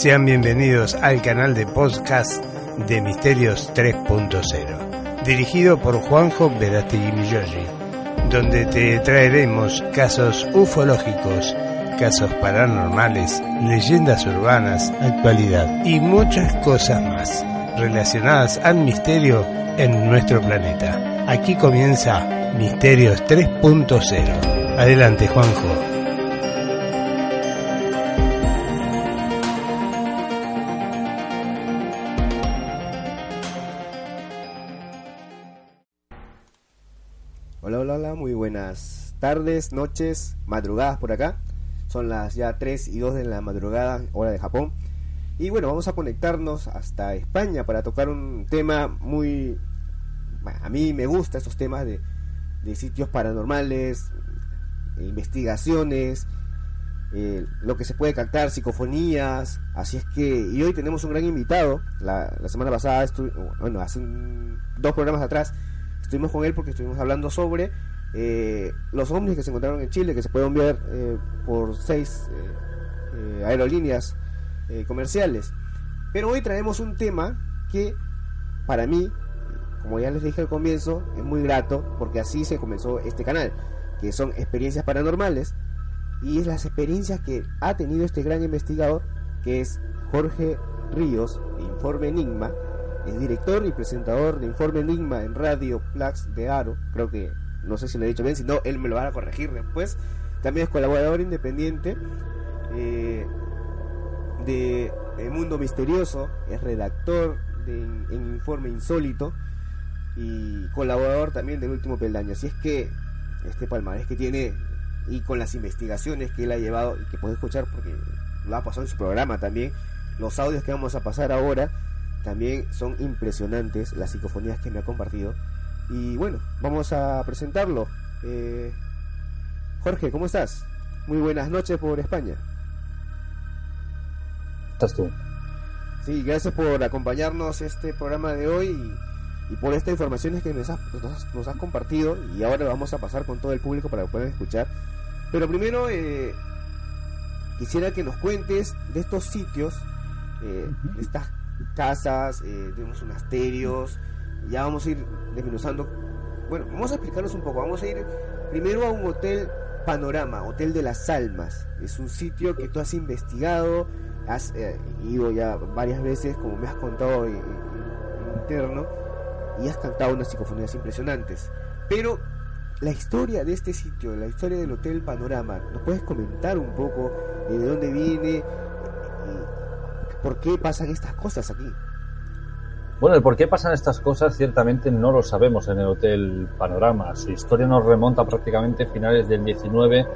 Sean bienvenidos al canal de podcast de Misterios 3.0, dirigido por Juanjo Verástegui Millogi, donde te traeremos casos ufológicos, casos paranormales, leyendas urbanas, actualidad y muchas cosas más relacionadas al misterio en nuestro planeta. Aquí comienza Misterios 3.0. Adelante, Juanjo. Tardes, noches, madrugadas por acá. Son las ya 3 y 2 de la madrugada, hora de Japón. Y bueno, vamos a conectarnos hasta España para tocar un tema muy... A mí me gusta estos temas de, de sitios paranormales, investigaciones, eh, lo que se puede cantar, psicofonías. Así es que, y hoy tenemos un gran invitado. La, semana pasada, bueno, hace dos programas atrás, estuvimos con él porque estuvimos hablando sobre eh, los ovnis que se encontraron en Chile, que se pueden ver eh, por seis eh, aerolíneas comerciales. Pero hoy traemos un tema que para mí, como ya les dije al comienzo, es muy grato porque así se comenzó este canal, que son experiencias paranormales y es las experiencias que ha tenido este gran investigador que es Jorge Ríos, de Informe Enigma, es director y presentador de Informe Enigma en Radio Plax de Aro, creo que no sé si lo he dicho bien, si no, él me lo va a corregir después. También es colaborador independiente eh, de, Mundo Misterioso, es redactor de, en Informe Insólito y colaborador también del Último Peldaño. Así es que este palmarés que tiene y con las investigaciones que él ha llevado y que puede escuchar porque lo ha pasado en su programa también, los audios que vamos a pasar ahora también son impresionantes las psicofonías que me ha compartido y bueno, vamos a presentarlo. Eh, Jorge, ¿cómo estás? Muy buenas noches por España. ¿Estás tú? Sí, gracias por acompañarnos este programa de hoy y, por estas informaciones que nos has, nos, compartido y ahora vamos a pasar con todo el público para que puedan escuchar. Pero primero eh, quisiera que nos cuentes de estos sitios, eh, de estas casas, eh, de unos monasterios, ya vamos a ir desmenuzando. Bueno, vamos a explicarnos un poco. Vamos a ir primero a un hotel Panorama, Hotel de las Almas. Es un sitio que tú has investigado, has eh, ido ya varias veces, como me has contado interno, y has cantado unas psicofonías impresionantes. Pero la historia de este sitio, la historia del Hotel Panorama, ¿nos puedes comentar un poco de dónde viene? y ¿Por qué pasan estas cosas aquí? Bueno, el por qué pasan estas cosas ciertamente no lo sabemos en el Hotel Panorama. Su historia nos remonta prácticamente a finales del 19,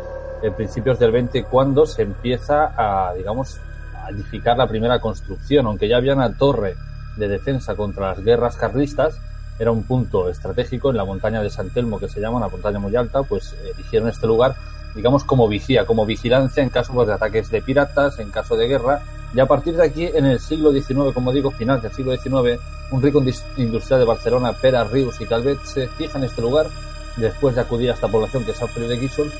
eh, principios del 20, cuando se empieza a, digamos, a edificar la primera construcción. Aunque ya había una torre de defensa contra las guerras carlistas, era un punto estratégico en la montaña de San Telmo, que se llama una montaña muy alta, pues eligieron este lugar, digamos, como vigía, como vigilancia en caso de ataques de piratas, en caso de guerra y a partir de aquí, en el siglo XIX, como digo, final del siglo XIX, un rico industrial de Barcelona, Pera, Rius y Calvet, se fija en este lugar, después de acudir a esta población que es Alfred de Guisol,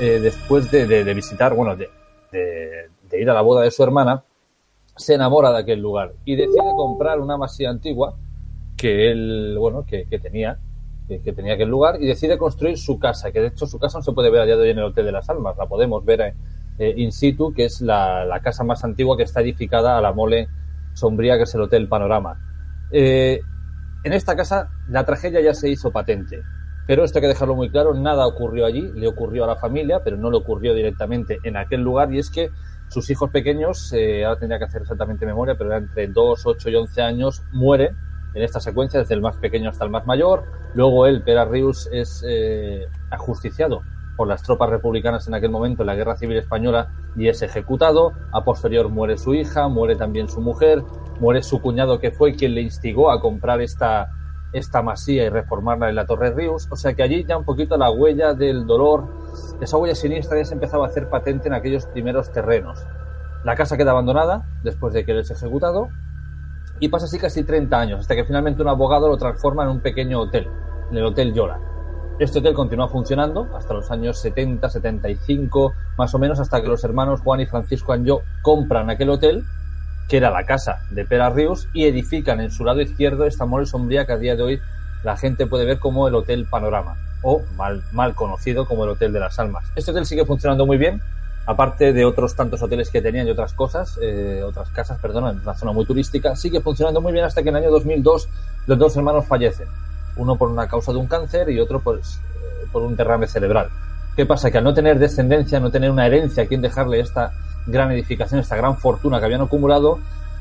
eh, después de, visitar, bueno, de, ir a la boda de su hermana, se enamora de aquel lugar y decide comprar una masía antigua que él, bueno, que, que tenía, que, tenía aquel lugar y decide construir su casa, que de hecho su casa no se puede ver a día de hoy en el Hotel de las Almas, la podemos ver eh, in situ, que es la, casa más antigua que está edificada a la mole sombría, que es el Hotel Panorama. Eh, en esta casa la tragedia ya se hizo patente, pero esto hay que dejarlo muy claro, nada ocurrió allí, le ocurrió a la familia, pero no le ocurrió directamente en aquel lugar, y es que sus hijos pequeños, eh, ahora tendría que hacer exactamente memoria, pero era entre 2, 8 y 11 años, muere en esta secuencia, desde el más pequeño hasta el más mayor. Luego él, Pera Rius, es ajusticiado por las tropas republicanas en aquel momento en la Guerra Civil Española y es ejecutado. A posterior muere su hija, muere también su mujer, muere su cuñado que fue quien le instigó a comprar esta, esta masía y reformarla en la Torre Ríos. O sea que allí ya un poquito la huella del dolor, esa huella siniestra ya se empezaba a hacer patente en aquellos primeros terrenos. La casa queda abandonada después de que él es ejecutado y pasa así casi 30 años hasta que finalmente un abogado lo transforma en un pequeño hotel, en el Hotel Yola este hotel continúa funcionando hasta los años 70, 75, más o menos, hasta que los hermanos Juan y Francisco Anjo compran aquel hotel que era la casa de Pera Rius, y edifican en su lado izquierdo esta mole sombría que a día de hoy la gente puede ver como el Hotel Panorama, o mal, mal conocido como el Hotel de las Almas. Este hotel sigue funcionando muy bien, aparte de otros tantos hoteles que tenían y otras cosas, eh, otras casas, perdón, en una zona muy turística, sigue funcionando muy bien hasta que en el año 2002 los dos hermanos fallecen. Uno por una causa de un cáncer y otro pues, eh, por un derrame cerebral. ¿Qué pasa? Que al no tener descendencia, no tener una herencia a quien dejarle esta gran edificación, esta gran fortuna que habían acumulado,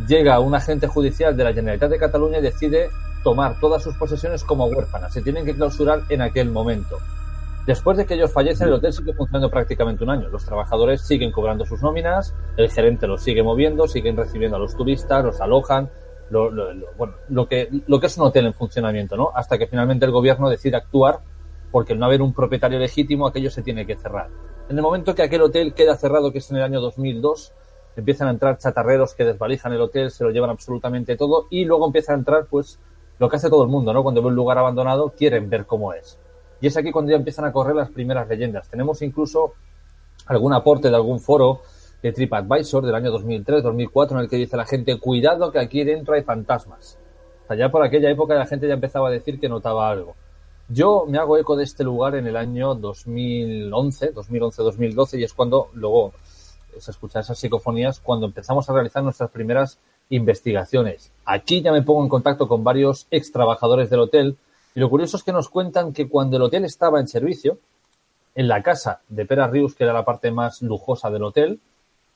llega un agente judicial de la Generalitat de Cataluña y decide tomar todas sus posesiones como huérfanas. Se tienen que clausurar en aquel momento. Después de que ellos fallecen, el hotel sigue funcionando prácticamente un año. Los trabajadores siguen cobrando sus nóminas, el gerente los sigue moviendo, siguen recibiendo a los turistas, los alojan, lo, bueno, lo que, lo que es un hotel en funcionamiento, ¿no? Hasta que finalmente el gobierno decide actuar porque al no haber un propietario legítimo, aquello se tiene que cerrar. En el momento que aquel hotel queda cerrado, que es en el año 2002, empiezan a entrar chatarreros que desvalijan el hotel, se lo llevan absolutamente todo y luego empieza a entrar, pues, lo que hace todo el mundo, ¿no? Cuando ve un lugar abandonado, quieren ver cómo es y es aquí cuando ya empiezan a correr las primeras leyendas. Tenemos incluso algún aporte de algún foro de TripAdvisor del año 2003-2004 en el que dice la gente, cuidado que aquí dentro hay fantasmas. O ya por aquella época la gente ya empezaba a decir que notaba algo. Yo me hago eco de este lugar en el año 2011, 2011-2012 y es cuando luego se escuchan esas psicofonías cuando empezamos a realizar nuestras primeras investigaciones. Aquí ya me pongo en contacto con varios ex trabajadores del hotel y lo curioso es que nos cuentan que cuando el hotel estaba en servicio, en la casa de Pera Rius, que era la parte más lujosa del hotel,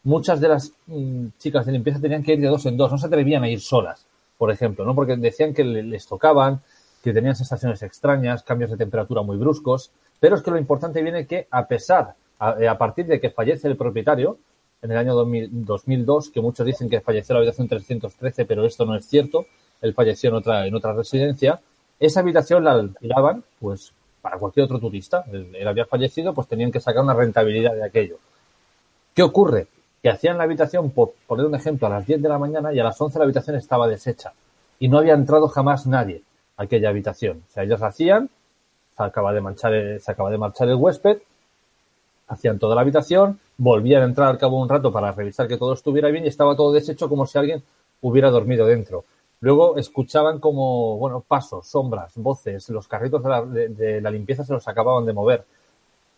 muchas de las mm, chicas de limpieza tenían que ir de dos en dos, no se atrevían a ir solas, por ejemplo, ¿no? Porque decían que les tocaban, que tenían sensaciones extrañas, cambios de temperatura muy bruscos, pero es que lo importante viene que a pesar, a, eh, partir de que fallece el propietario, en el año 2002, que muchos dicen que falleció la habitación 313, pero esto no es cierto, él falleció en otra, en otra residencia, esa habitación la alquilaban, pues, para cualquier otro turista. Él, había fallecido, pues tenían que sacar una rentabilidad de aquello. ¿Qué ocurre? Que hacían la habitación, por poner un ejemplo, a las 10 de la mañana y a las 11 la habitación estaba deshecha. Y no había entrado jamás nadie a aquella habitación. O sea, ellos hacían, se acaba de, manchar se acaba de marchar el huésped, hacían toda la habitación, volvían a entrar al cabo de un rato para revisar que todo estuviera bien y estaba todo deshecho como si alguien hubiera dormido dentro. Luego escuchaban como, bueno, pasos, sombras, voces, los carritos de la, de, la, limpieza se los acababan de mover.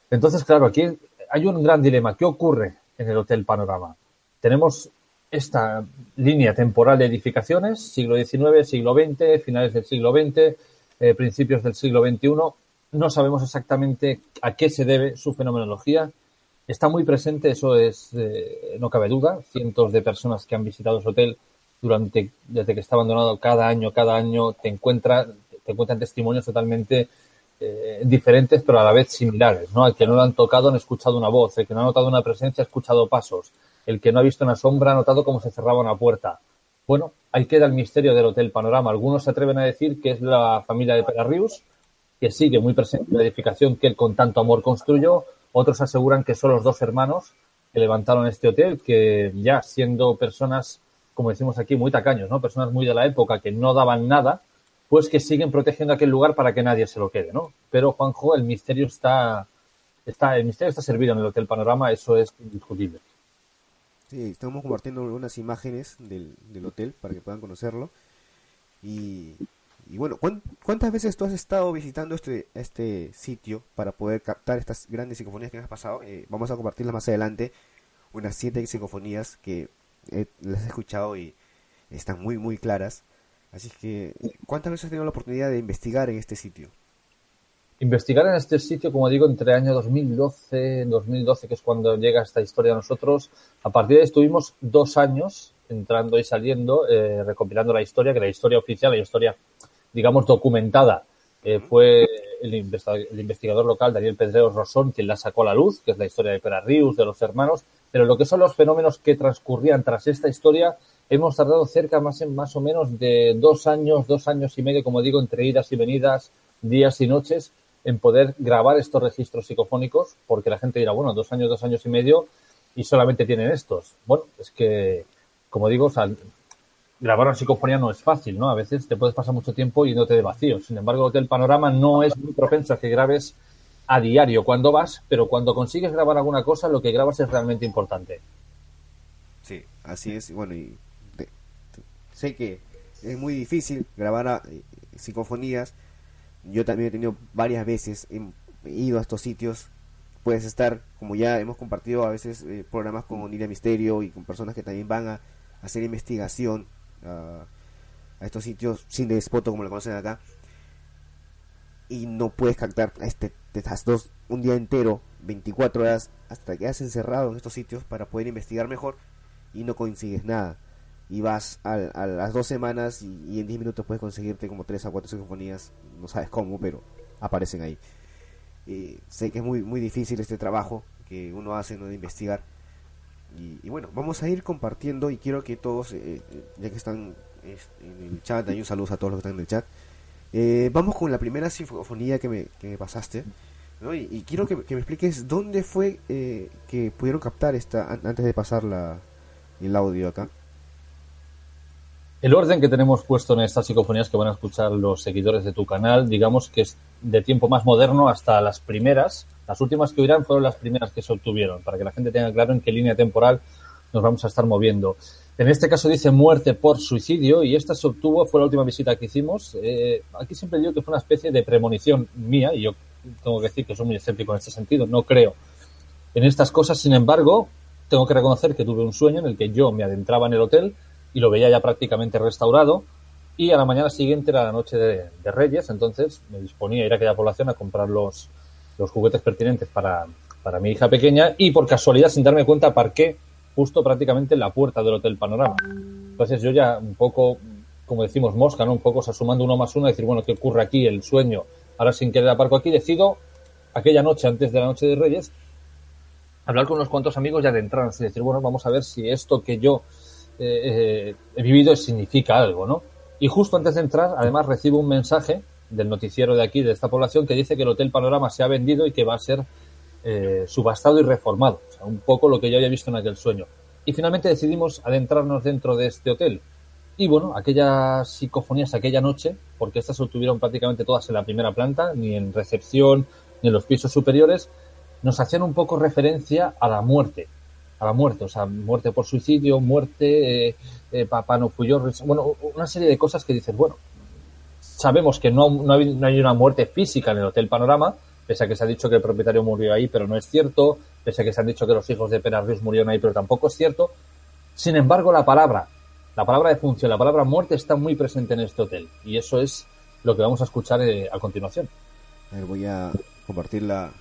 Entonces, claro, aquí hay un gran dilema. ¿Qué ocurre en el Hotel Panorama? Tenemos esta línea temporal de edificaciones, siglo XIX, siglo XX, finales del siglo XX, eh, principios del siglo XXI. No sabemos exactamente a qué se debe su fenomenología. Está muy presente, eso es, eh, no cabe duda. Cientos de personas que han visitado ese hotel durante, desde que está abandonado cada año, cada año te encuentra, te encuentran testimonios totalmente eh, diferentes, pero a la vez similares, ¿no? El que no lo han tocado han escuchado una voz, el que no ha notado una presencia ha escuchado pasos, el que no ha visto una sombra ha notado cómo se cerraba una puerta. Bueno, ahí queda el misterio del Hotel Panorama. Algunos se atreven a decir que es la familia de Perarrius, que sigue muy presente en la edificación que él con tanto amor construyó. Otros aseguran que son los dos hermanos que levantaron este hotel, que ya siendo personas como decimos aquí, muy tacaños, ¿no? Personas muy de la época que no daban nada, pues que siguen protegiendo aquel lugar para que nadie se lo quede, ¿no? Pero Juanjo, el misterio está, está, el misterio está servido en el Hotel Panorama, eso es indiscutible. Sí, estamos compartiendo unas imágenes del, del hotel para que puedan conocerlo. Y, y bueno, ¿cuántas veces tú has estado visitando este, este sitio para poder captar estas grandes psicofonías que has pasado? Eh, vamos a compartirlas más adelante, unas siete psicofonías que las he escuchado y están muy, muy claras. Así que, ¿cuántas veces has tenido la oportunidad de investigar en este sitio? Investigar en este sitio, como digo, entre el año 2012, 2012, que es cuando llega esta historia a nosotros. A partir de ahí estuvimos dos años entrando y saliendo, eh, recopilando la historia, que la historia oficial, la historia, digamos, documentada, eh, fue el, investigador local, Daniel Pedrero Rosón, quien la sacó a la luz, que es la historia de Pera Rius, de los hermanos, pero lo que son los fenómenos que transcurrían tras esta historia, hemos tardado cerca más, más o menos de dos años, dos años y medio, como digo, entre idas y venidas, días y noches, en poder grabar estos registros psicofónicos, porque la gente dirá, bueno, dos años, dos años y medio, y solamente tienen estos. Bueno, es que, como digo, grabar una psicofonía no es fácil, ¿no? A veces te puedes pasar mucho tiempo y no te de vacío. Sin embargo, el panorama no es muy propenso a que grabes a diario cuando vas, pero cuando consigues grabar alguna cosa, lo que grabas es realmente importante. Sí, así es. Bueno, y sé que es muy difícil grabar eh, psicofonías. Yo también he tenido varias veces, ido a estos sitios. Puedes estar, como ya hemos compartido a veces eh, programas con Onilia Misterio y con personas que también van a, hacer investigación a estos sitios sin despoto como lo conocen acá y no puedes captar este, estas dos un día entero, 24 horas, hasta que has encerrado en estos sitios para poder investigar mejor y no consigues nada. Y vas a, las dos semanas y, en 10 minutos puedes conseguirte como 3 a 4 sinfonías, no sabes cómo, pero aparecen ahí. sé que es muy, muy difícil este trabajo que uno hace, ¿no? de investigar. Y, bueno, vamos a ir compartiendo y quiero que todos, eh, eh, ya que están este, en el chat, hay un saludo a todos los que están en el chat, eh, vamos con la primera sinfonía que me, que me pasaste. Y, quiero que, me expliques dónde fue eh, que pudieron captar esta antes de pasar la, el audio acá. El orden que tenemos puesto en estas psicofonías que van a escuchar los seguidores de tu canal, digamos que es de tiempo más moderno hasta las primeras. Las últimas que oirán fueron las primeras que se obtuvieron, para que la gente tenga claro en qué línea temporal nos vamos a estar moviendo. En este caso dice muerte por suicidio y esta se obtuvo, fue la última visita que hicimos. Eh, aquí siempre digo que fue una especie de premonición mía y yo tengo que decir que soy muy escéptico en este sentido, no creo en estas cosas. Sin embargo, tengo que reconocer que tuve un sueño en el que yo me adentraba en el hotel y lo veía ya prácticamente restaurado y a la mañana siguiente era la noche de, Reyes, entonces me disponía a ir a aquella población a comprar los, los juguetes pertinentes para, para mi hija pequeña y por casualidad, sin darme cuenta, parqué justo prácticamente en la puerta del Hotel Panorama. Entonces yo ya un poco, como decimos, mosca, ¿no? Un poco sumando uno más uno, decir, bueno, ¿qué ocurre aquí? El sueño. Ahora sin querer aparco aquí, decido, aquella noche, antes de la noche de Reyes, hablar con unos cuantos amigos y adentrarnos y decir, bueno, vamos a ver si esto que yo eh, eh, he vivido significa algo, ¿no? Y justo antes de entrar, además, recibo un mensaje del noticiero de aquí, de esta población, que dice que el Hotel Panorama se ha vendido y que va a ser eh, subastado y reformado. O sea, un poco lo que yo había visto en aquel sueño. Y finalmente decidimos adentrarnos dentro de este hotel. Y bueno, aquellas psicofonías aquella noche, porque estas se obtuvieron prácticamente todas en la primera planta, ni en recepción, ni en los pisos superiores, nos hacían un poco referencia a la muerte. A la muerte, o sea, muerte por suicidio, muerte, eh, eh papá no fui yo, bueno, una serie de cosas que dices, bueno, sabemos que no, no, hay, no hay una muerte física en el Hotel Panorama, pese a que se ha dicho que el propietario murió ahí, pero no es cierto, pese a que se han dicho que los hijos de Penarrius murieron ahí, pero tampoco es cierto. Sin embargo, la palabra, la palabra de función, la palabra muerte está muy presente en este hotel, y eso es lo que vamos a escuchar eh, a continuación. voy a compartir la,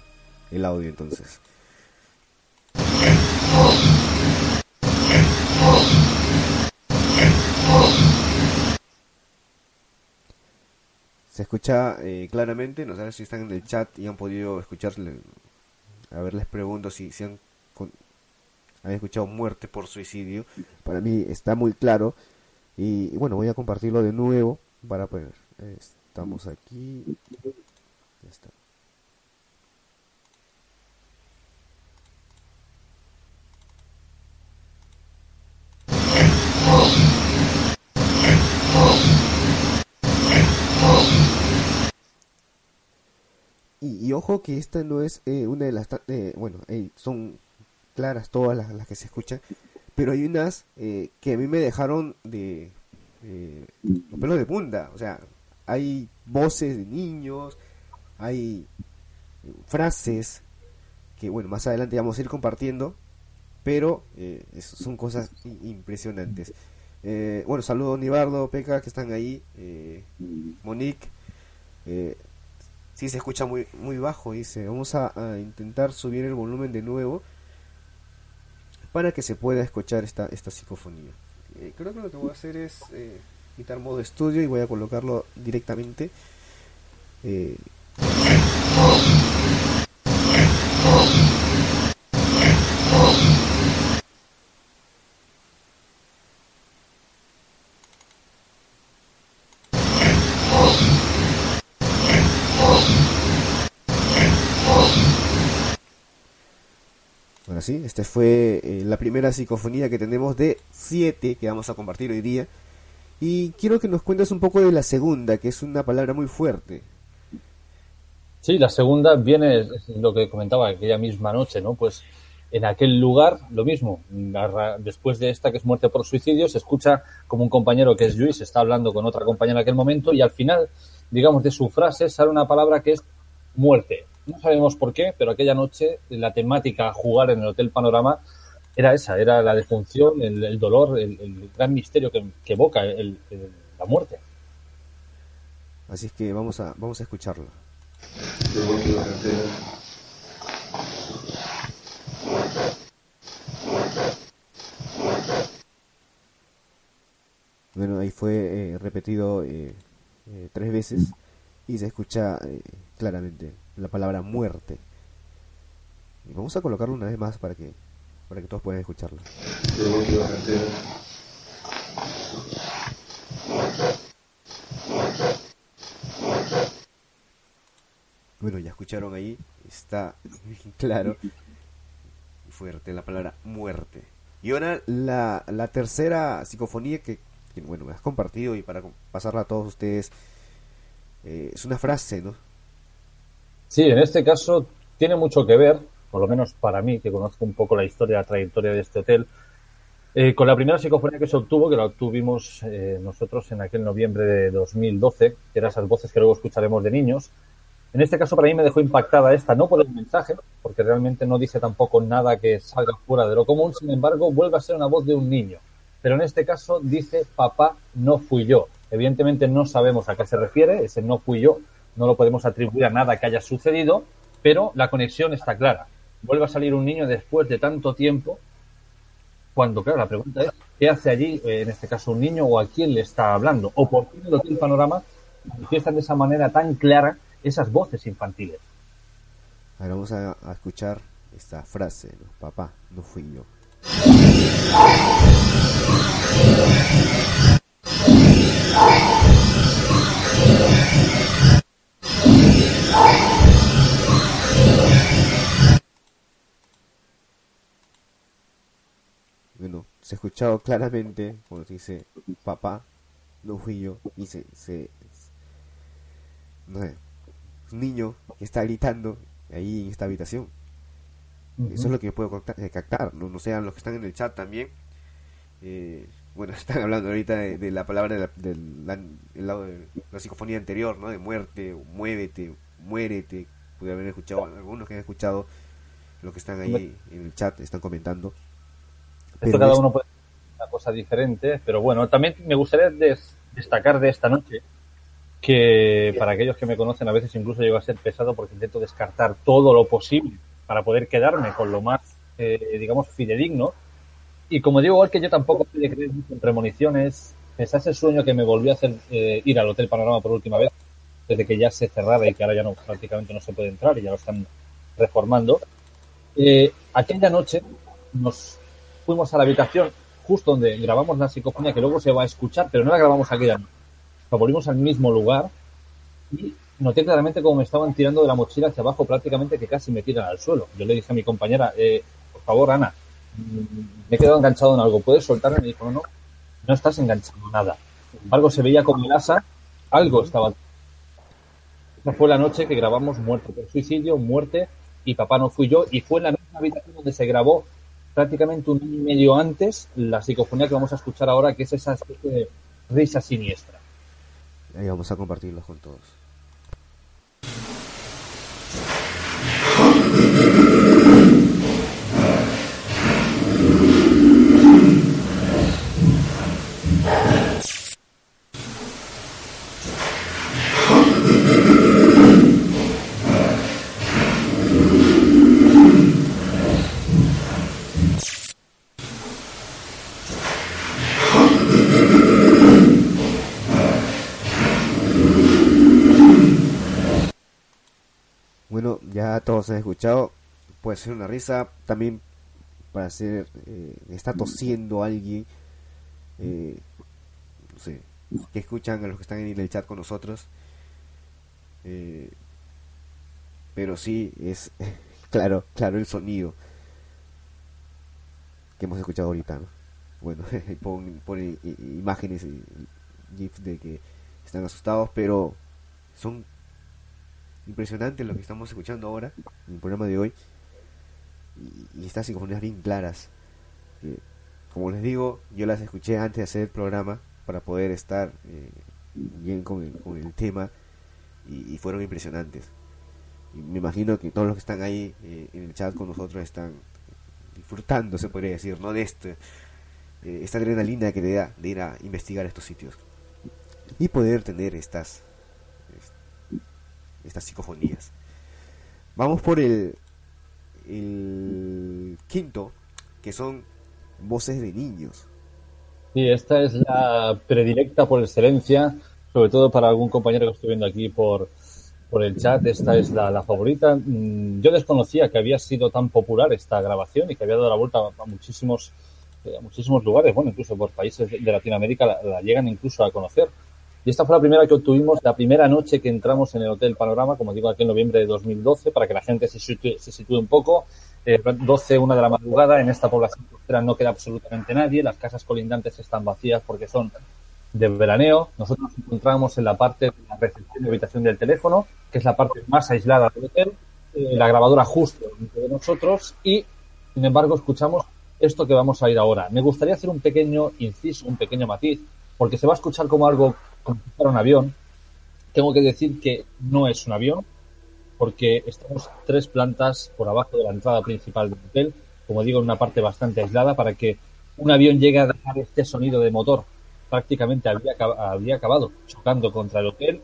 el audio entonces. Se escucha eh, claramente, no sé si están en el chat y han podido escucharle. A ver, les pregunto si, si han, escuchado muerte por suicidio. Para mí está muy claro. Y, bueno, voy a compartirlo de nuevo para pues, estamos aquí. Ya está. Y, ojo que esta no es eh, una de las... Eh, bueno, son claras todas las, que se escuchan, pero hay unas eh, que a mí me dejaron de... los pelos de punta, o sea, hay voces de niños, hay frases que, bueno, más adelante vamos a ir compartiendo, pero son cosas impresionantes. bueno, saludos Nibardo, Peca, que están ahí, Monique. Sí, se escucha muy, muy bajo, dice. Vamos a, intentar subir el volumen de nuevo para que se pueda escuchar esta, esta psicofonía. Eh, creo que lo que voy a hacer es eh, quitar modo estudio y voy a colocarlo directamente. Eh, sí, esta fue eh, la primera psicofonía que tenemos de siete que vamos a compartir hoy día. Y quiero que nos cuentes un poco de la segunda, que es una palabra muy fuerte. Sí, la segunda viene, es lo que comentaba aquella misma noche, ¿no? Pues En aquel lugar, lo mismo, después de esta que es muerte por suicidio, se escucha como un compañero que es Luis está hablando con otra compañera en aquel momento y al final, digamos, de su frase sale una palabra que es muerte. No sabemos por qué, pero aquella noche la temática a jugar en el Hotel Panorama era esa, era la defunción, el, dolor, el, gran misterio que, evoca la muerte. Así es que vamos a, vamos a escucharlo. Bueno, ahí fue eh, repetido eh, eh, tres veces y se escucha claramente la palabra muerte. Y vamos a colocarlo una vez más para que para que todos puedan escucharlo. Bueno, ya escucharon ahí, está claro y fuerte la palabra muerte. Y ahora la, la tercera psicofonía que, bueno, me has compartido y para pasarla a todos ustedes, eh, es una frase, ¿no? Sí, en este caso tiene mucho que ver, por lo menos para mí, que conozco un poco la historia, la trayectoria de este hotel, eh, con la primera psicofonía que se obtuvo, que la obtuvimos eh, nosotros en aquel noviembre de 2012, que eran esas voces que luego escucharemos de niños, en este caso para mí me dejó impactada esta, no por el mensaje, porque realmente no dice tampoco nada que salga fuera de lo común, sin embargo vuelve a ser una voz de un niño. Pero en este caso dice papá, no fui yo. Evidentemente no sabemos a qué se refiere, ese no fui yo, no lo podemos atribuir a nada que haya sucedido, pero la conexión está clara. Vuelve a salir un niño después de tanto tiempo, cuando, claro, la pregunta es, ¿qué hace allí, eh, en este caso, un niño o a quién le está hablando? ¿O por qué en el panorama manifiestan de esa manera tan clara esas voces infantiles. Ahora vamos a, escuchar esta frase, papá, no fui yo. Se ha escuchado claramente cuando dice papá, no fui yo, y se, se no sé, niño que está gritando ahí en esta habitación. Eso es lo que puedo eh, captar, ¿no? no sean los que están en el chat también. Eh, bueno, están hablando ahorita de, la palabra del lado de la psicofonía anterior, ¿no? De muerte, muévete, muérete. Pude haber escuchado, algunos que han escuchado lo que están ahí en el chat, están comentando. Esto cada uno puede una cosa diferente, pero bueno, también me gustaría destacar de esta noche que para aquellos que me conocen a veces incluso llego a ser pesado porque intento descartar todo lo posible para poder quedarme con lo más, eh, digamos, fidedigno. Y como digo, igual que yo tampoco pude creer en premoniciones, pese a ese sueño que me volvió a hacer eh, ir al Hotel Panorama por última vez, desde que ya se cerrara y que ahora ya no prácticamente no se puede entrar y ya lo están reformando. Eh, aquella noche nos fuimos a la habitación justo donde grabamos la psicofonía que luego se va a escuchar, pero no la grabamos aquella noche volvimos al mismo lugar y noté claramente cómo me estaban tirando de la mochila hacia abajo, prácticamente que casi me tiran al suelo. Yo le dije a mi compañera, eh, por favor, Ana, mm, me he quedado enganchado en algo, ¿puedes soltarme? Me dijo, no, no, no estás enganchado nada. Sin se veía como el asa, algo estaba. Esa fue la noche que grabamos Muerte por suicidio, Muerte y Papá no fui yo, y fue en la misma habitación donde se grabó prácticamente un año y medio antes la psicofonía que vamos a escuchar ahora, que es esa especie de risa siniestra. Ahí vamos a compartirlos con todos. Todos han escuchado, puede ser una risa, también para ser, eh, está tosiendo alguien, eh, no sé, que escuchan a los que están en el chat con nosotros, eh, pero sí es claro, claro el sonido que hemos escuchado ahorita, Bueno, pon, imágenes y gifs de que están asustados, pero son impresionante lo que estamos escuchando ahora en el programa de hoy. y, estas psicofonías bien claras. como les digo, yo las escuché antes de hacer el programa para poder estar eh, bien con el, tema y, fueron impresionantes. Y me imagino que todos los que están ahí eh, en el chat con nosotros están disfrutando, se podría decir, ¿no? De este, eh, esta adrenalina que le da de ir a investigar estos sitios y poder tener estas, estas psicofonías. Vamos por el, quinto, que son voces de niños. Sí, esta es la predilecta por excelencia, sobre todo para algún compañero que estoy viendo aquí por, por el chat. Esta es la, favorita. Mm, yo desconocía que había sido tan popular esta grabación y que había dado la vuelta a muchísimos, eh, a muchísimos lugares, bueno, incluso por países de Latinoamérica la, llegan incluso a conocer. Y esta fue la primera que obtuvimos la primera noche que entramos en el Hotel Panorama, como digo, aquí en noviembre de 2012, para que la gente se sitúe, se sitúe un poco. Eh, 12, una de la madrugada, en esta población costera no queda absolutamente nadie, las casas colindantes están vacías porque son de veraneo. Nosotros nos encontramos en la parte de la recepción de habitación del teléfono, que es la parte más aislada del hotel, eh, la grabadora justo entre nosotros y, sin embargo, escuchamos esto que vamos a ir ahora. Me gustaría hacer un pequeño inciso, un pequeño matiz, porque se va a escuchar como algo fuera un avión. Tengo que decir que no es un avión, porque estamos tres plantas por abajo de la entrada principal del hotel, como digo, en una parte bastante aislada, para que un avión llegue a dejar este sonido de motor. Prácticamente habría, habría acabado chocando contra el hotel.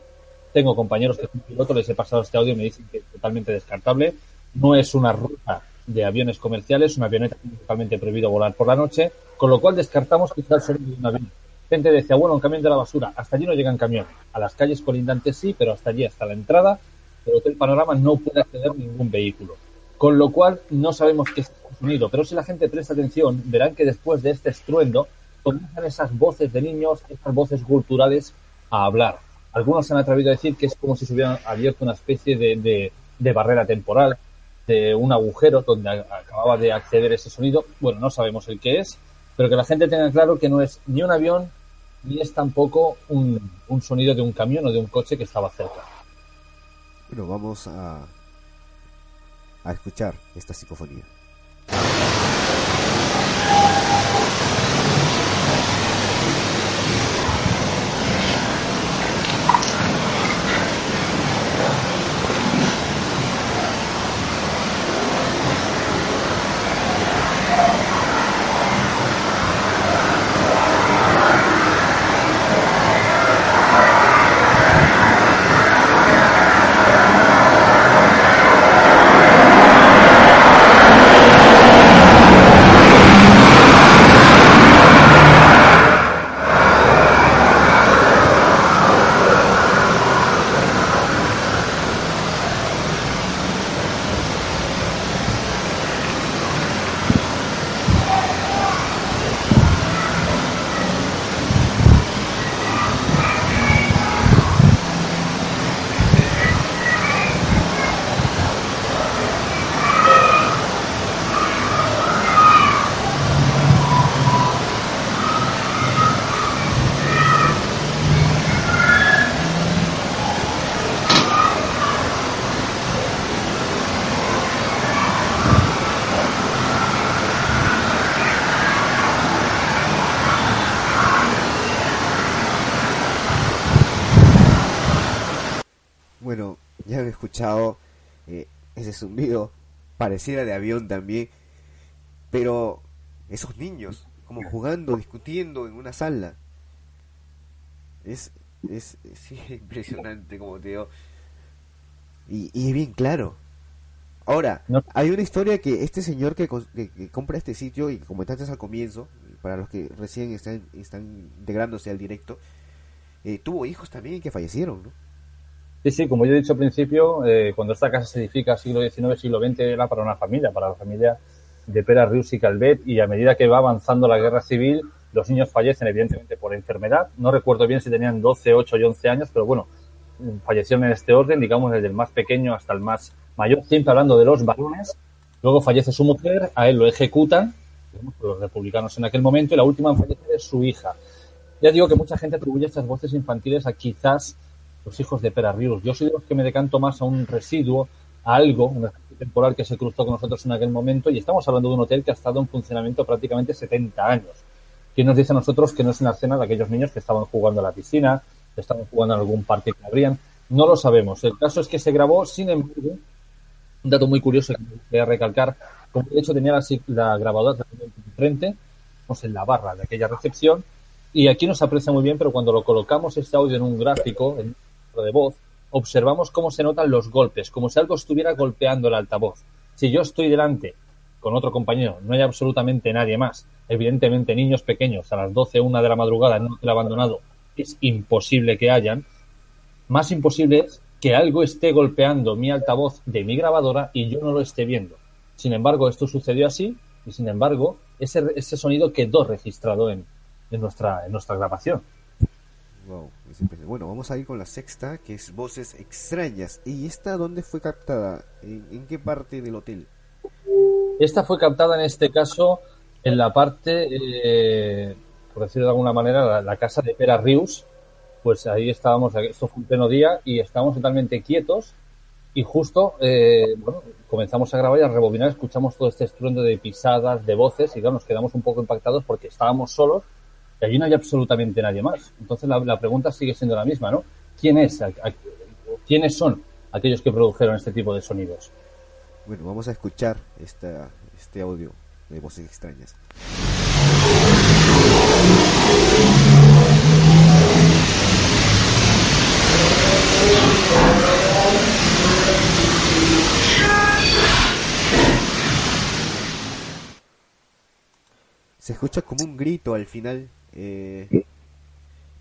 Tengo compañeros que son pilotos, les he pasado este audio y me dicen que es totalmente descartable. No es una ruta de aviones comerciales, una avioneta totalmente prohibido volar por la noche, con lo cual descartamos quizá el sonido de un avión. Gente decía, bueno, un camión de la basura, hasta allí no llegan camiones. A las calles colindantes sí, pero hasta allí, hasta la entrada, el Hotel Panorama no puede acceder ningún vehículo. Con lo cual no sabemos qué es el sonido, pero si la gente presta atención, verán que después de este estruendo comienzan esas voces de niños, esas voces culturales a hablar. Algunos se han atrevido a decir que es como si se hubiera abierto una especie de, de barrera temporal, de un agujero donde acababa de acceder ese sonido. Bueno, no sabemos el qué es, pero que la gente tenga claro que no es ni un avión ni es tampoco un, un sonido de un camión o de un coche que estaba cerca. Bueno, vamos a, a escuchar esta psicofonía. Eh, ese zumbido, pareciera de avión también, pero esos niños, como jugando, discutiendo en una sala, es, es, impresionante, como te digo, y, es bien claro. Ahora, hay una historia que este señor que, compra este sitio, y como comentaste al comienzo, para los que recién están, están integrándose al directo, eh, tuvo hijos también que fallecieron, ¿no? Sí, sí, como yo he dicho al principio, eh, cuando esta casa se edifica siglo XIX, siglo XX, era para una familia, para la familia de Pera, Rius y Calvet, y a medida que va avanzando la guerra civil, los niños fallecen evidentemente por enfermedad. No recuerdo bien si tenían 12, 8 y 11 años, pero bueno, fallecieron en este orden, digamos, desde el más pequeño hasta el más mayor, siempre hablando de los varones. Luego fallece su mujer, a él lo ejecutan, los republicanos en aquel momento, y la última en fallecer es su hija. Ya digo que mucha gente atribuye estas voces infantiles a quizás los hijos de Pera Rius. Yo soy de los que me decanto más a un residuo algo, un ejercicio temporal que se cruzó con nosotros en aquel momento y estamos hablando de un hotel que ha estado en funcionamiento prácticamente 70 años. ¿Quién nos dice a nosotros que no es una escena de aquellos niños que estaban jugando a la piscina, que estaban jugando en algún parque que abrían? No lo sabemos. El caso es que se grabó, sin embargo, un dato muy curioso que me gustaría recalcar, como de hecho tenía la, la grabadora frente, pues en la barra de aquella recepción, y aquí nos aprecia muy bien, pero cuando lo colocamos este audio en un gráfico, en de voz, observamos cómo se notan los golpes, como si algo estuviera golpeando el altavoz. Si yo estoy delante con otro compañero, no hay absolutamente nadie más, evidentemente niños pequeños a las 12, una de la madrugada en un hotel abandonado, es imposible que hayan, más imposible es que algo esté golpeando mi altavoz de mi grabadora y yo no lo esté viendo. Sin embargo, esto sucedió así y sin embargo, ese, ese sonido quedó registrado en, en, nuestra, en nuestra grabación. Bueno, vamos a ir con la sexta, que es Voces Extrañas. ¿Y esta dónde fue captada? ¿En, qué parte del hotel? Esta fue captada en este caso en la parte, eh, por decirlo de alguna manera, la, casa de Pera Rius. Pues ahí estábamos, esto fue un pleno día y estábamos totalmente quietos y justo, eh, bueno, comenzamos a grabar y a rebobinar, escuchamos todo este estruendo de pisadas, de voces y claro, nos quedamos un poco impactados porque estábamos solos y allí no hay absolutamente nadie más. Entonces la, pregunta sigue siendo la misma, ¿no? ¿Quién es, ¿Quiénes son aquellos que produjeron este tipo de sonidos? Bueno, vamos a escuchar esta, este audio de voces extrañas. Se escucha como un grito al final eh,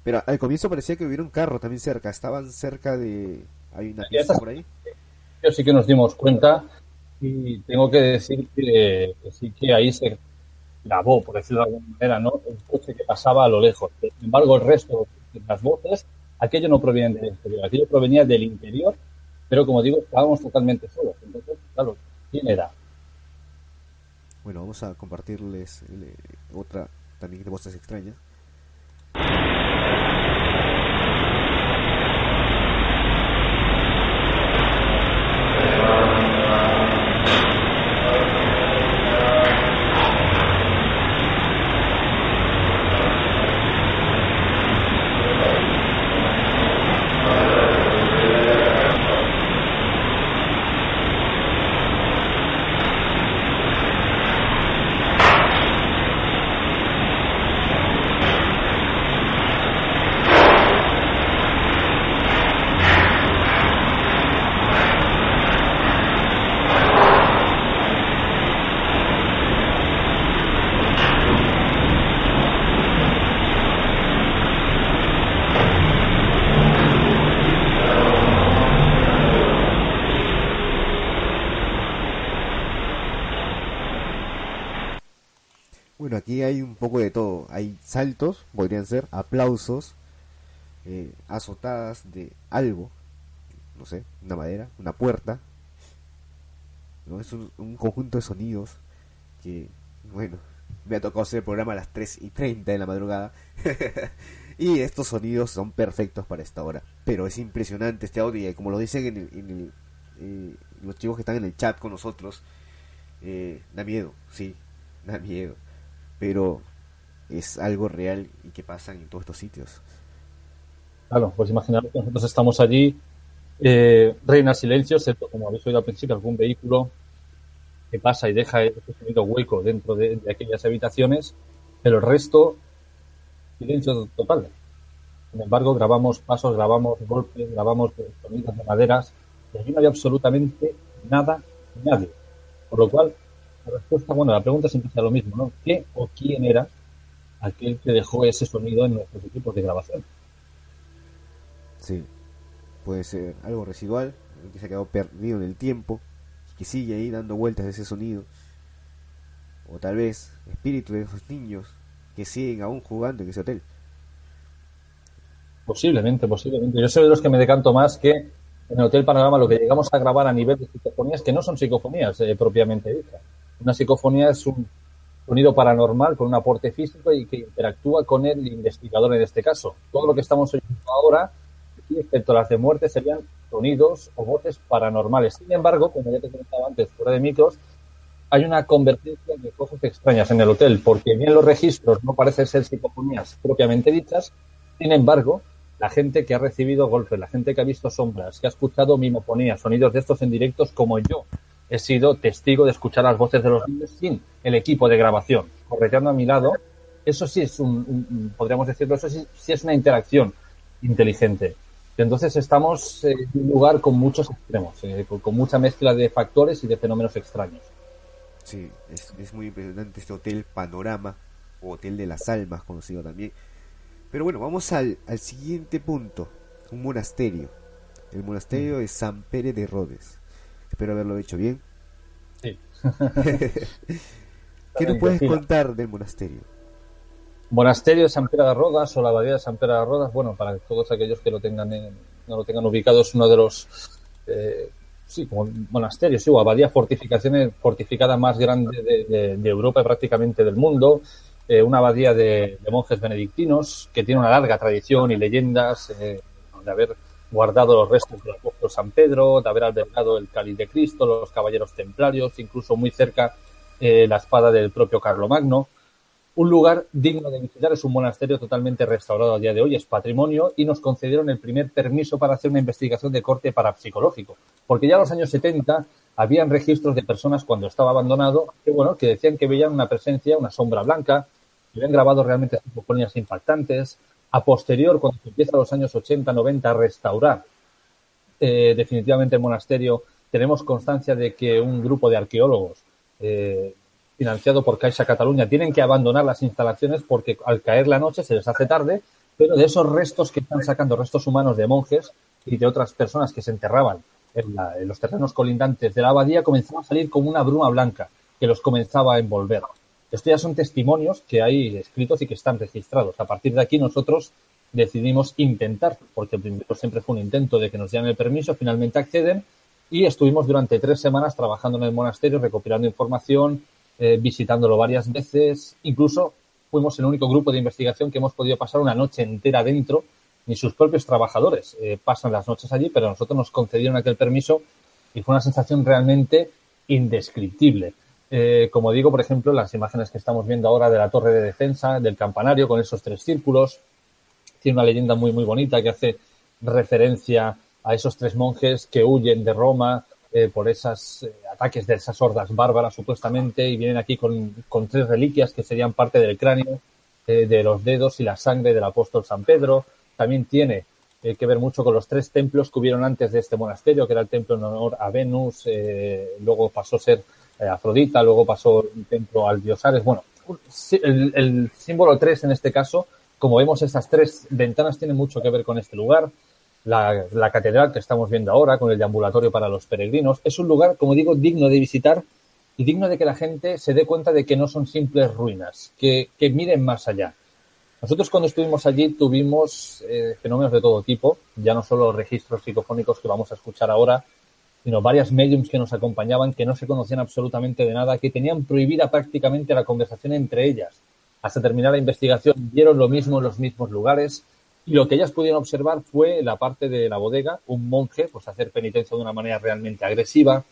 pero al comienzo parecía que hubiera un carro también cerca. Estaban cerca de. Hay una pista por ahí. Yo sí que nos dimos cuenta y tengo que decir que, sí que ahí se grabó, por decirlo de alguna manera, ¿no? El coche que pasaba a lo lejos. Sin embargo, el resto de las voces, aquello no proviene del exterior, aquello provenía del interior, pero como digo, estábamos totalmente solos. Entonces, claro, ¿quién era? Bueno, vamos a compartirles eh, otra también de voces extrañas. Poco de todo. Hay saltos, podrían ser, aplausos, eh, azotadas de algo, no sé, una madera, una puerta. ¿no? Es un, conjunto de sonidos que, bueno, me ha tocado hacer el programa a las 3 y 30 de la madrugada. y estos sonidos son perfectos para esta hora. Pero es impresionante este audio y como lo dicen en, eh, los chicos que están en el chat con nosotros, eh, da miedo, sí, da miedo pero es algo real y que pasa en todos estos sitios. Claro, pues imaginar que nosotros estamos allí, eh, reina silencio, excepto, como habéis oído al principio, algún vehículo que pasa y deja ese sonido hueco dentro de, aquellas habitaciones, pero el resto, silencio total. Sin embargo, grabamos pasos, grabamos golpes, grabamos sonidos de maderas, y allí no hay absolutamente nada, nadie. Por lo cual, la respuesta, bueno, la pregunta siempre es lo mismo, ¿no? ¿Qué o quién era aquel que dejó ese sonido en nuestros equipos de grabación? Sí, puede ser algo residual, que se ha quedado perdido en el tiempo, que sigue ahí dando vueltas de ese sonido. O tal vez espíritu de esos niños que siguen aún jugando en ese hotel. Posiblemente, posiblemente. Yo soy de los que me decanto más que en el Hotel Panorama lo que llegamos a grabar a nivel de psicofonías, que no son psicofonías eh, propiamente dichas. Una psicofonía es un sonido paranormal con un aporte físico y que interactúa con el investigador en este caso. Todo lo que estamos oyendo ahora, excepto las de muerte, serían sonidos o voces paranormales. Sin embargo, como ya te comentaba antes, fuera de micros, hay una convergencia de cosas extrañas en el hotel, porque bien los registros no parecen ser psicofonías propiamente dichas, sin embargo, la gente que ha recibido golpes, la gente que ha visto sombras, que ha escuchado mimofonías, sonidos de estos en directos, como yo, he sido testigo de escuchar las voces de los niños sin el equipo de grabación, correteando a mi lado, eso sí es un, podríamos decirlo, eso sí, sí, es una interacción inteligente. Entonces estamos en un lugar con muchos extremos, eh, con mucha mezcla de factores y de fenómenos extraños. Sí, es, muy impresionante este hotel Panorama, o Hotel de las Almas, conocido también. Pero bueno, vamos al, al siguiente punto, un monasterio. El monasterio de San Pérez de Rodes. Espero haberlo hecho bien. Sí. ¿Qué nos puedes contar del monasterio? Monasterio de San Pérez de Rodas o la abadía de San Pérez de Rodas, bueno, para todos aquellos que lo tengan no lo tengan ubicado, es uno de los eh, sí, como monasterio, sí, o abadía fortificaciones, fortificada más grande de, Europa y prácticamente del mundo. Eh, una abadía de, monjes benedictinos que tiene una larga tradición y leyendas eh, de haber guardado los restos del apóstol San Pedro, de haber albergado el cáliz de Cristo, los caballeros templarios, incluso muy cerca eh, la espada del propio Carlomagno un lugar digno de visitar. Es un monasterio totalmente restaurado a día de hoy, es patrimonio y nos concedieron el primer permiso para hacer una investigación de corte parapsicológico. Porque ya en los años 70 habían registros de personas cuando estaba abandonado que, bueno, que decían que veían una presencia, una sombra blanca, que habían grabado realmente psicofonías impactantes. A posterior, cuando se empieza los años 80, 90 a restaurar eh, definitivamente el monasterio, tenemos constancia de que un grupo de arqueólogos eh, financiado por Caixa Cataluña, tienen que abandonar las instalaciones porque al caer la noche se les hace tarde, pero de esos restos que están sacando, restos humanos de monjes y de otras personas que se enterraban en, los terrenos colindantes de la abadía, comenzaba a salir como una bruma blanca que los comenzaba a envolver. Estos ya son testimonios que hay escritos y que están registrados. A partir de aquí nosotros decidimos intentar, porque principio siempre fue un intento de que nos dieran el permiso, finalmente acceden y estuvimos durante tres semanas trabajando en el monasterio, recopilando información, eh, visitándolo varias veces. Incluso fuimos el único grupo de investigación que hemos podido pasar una noche entera dentro. Ni sus propios trabajadores eh, pasan las noches allí, pero nosotros nos concedieron aquel permiso y fue una sensación realmente indescriptible. Eh, como digo, por ejemplo, las imágenes que estamos viendo ahora de la torre de defensa, del campanario con esos tres círculos, tiene una leyenda muy, muy bonita que hace referencia a esos tres monjes que huyen de Roma eh, por esos eh, ataques de esas hordas bárbaras supuestamente y vienen aquí con, tres reliquias que serían parte del cráneo, eh, de los dedos y la sangre del apóstol San Pedro. También tiene que ver mucho con los tres templos que hubieron antes de este monasterio, que era el templo en honor a Venus, luego pasó a ser Afrodita, luego pasó el templo al dios Ares. Bueno, el, el símbolo 3 en este caso, como vemos, estas tres ventanas tienen mucho que ver con este lugar la, catedral que estamos viendo ahora, con el deambulatorio para los peregrinos, es un lugar, como digo, digno de visitar y digno de que la gente se dé cuenta de que no son simples ruinas, que, miren más allá. Nosotros cuando estuvimos allí tuvimos eh, fenómenos de todo tipo, ya no solo registros psicofónicos que vamos a escuchar ahora, sino varias mediums que nos acompañaban, que no se conocían absolutamente de nada, que tenían prohibida prácticamente la conversación entre ellas. Hasta terminar la investigación vieron lo mismo en los mismos lugares, y lo que ellas pudieron observar fue la parte de la bodega, un monje, pues hacer penitencia de una manera realmente agresiva,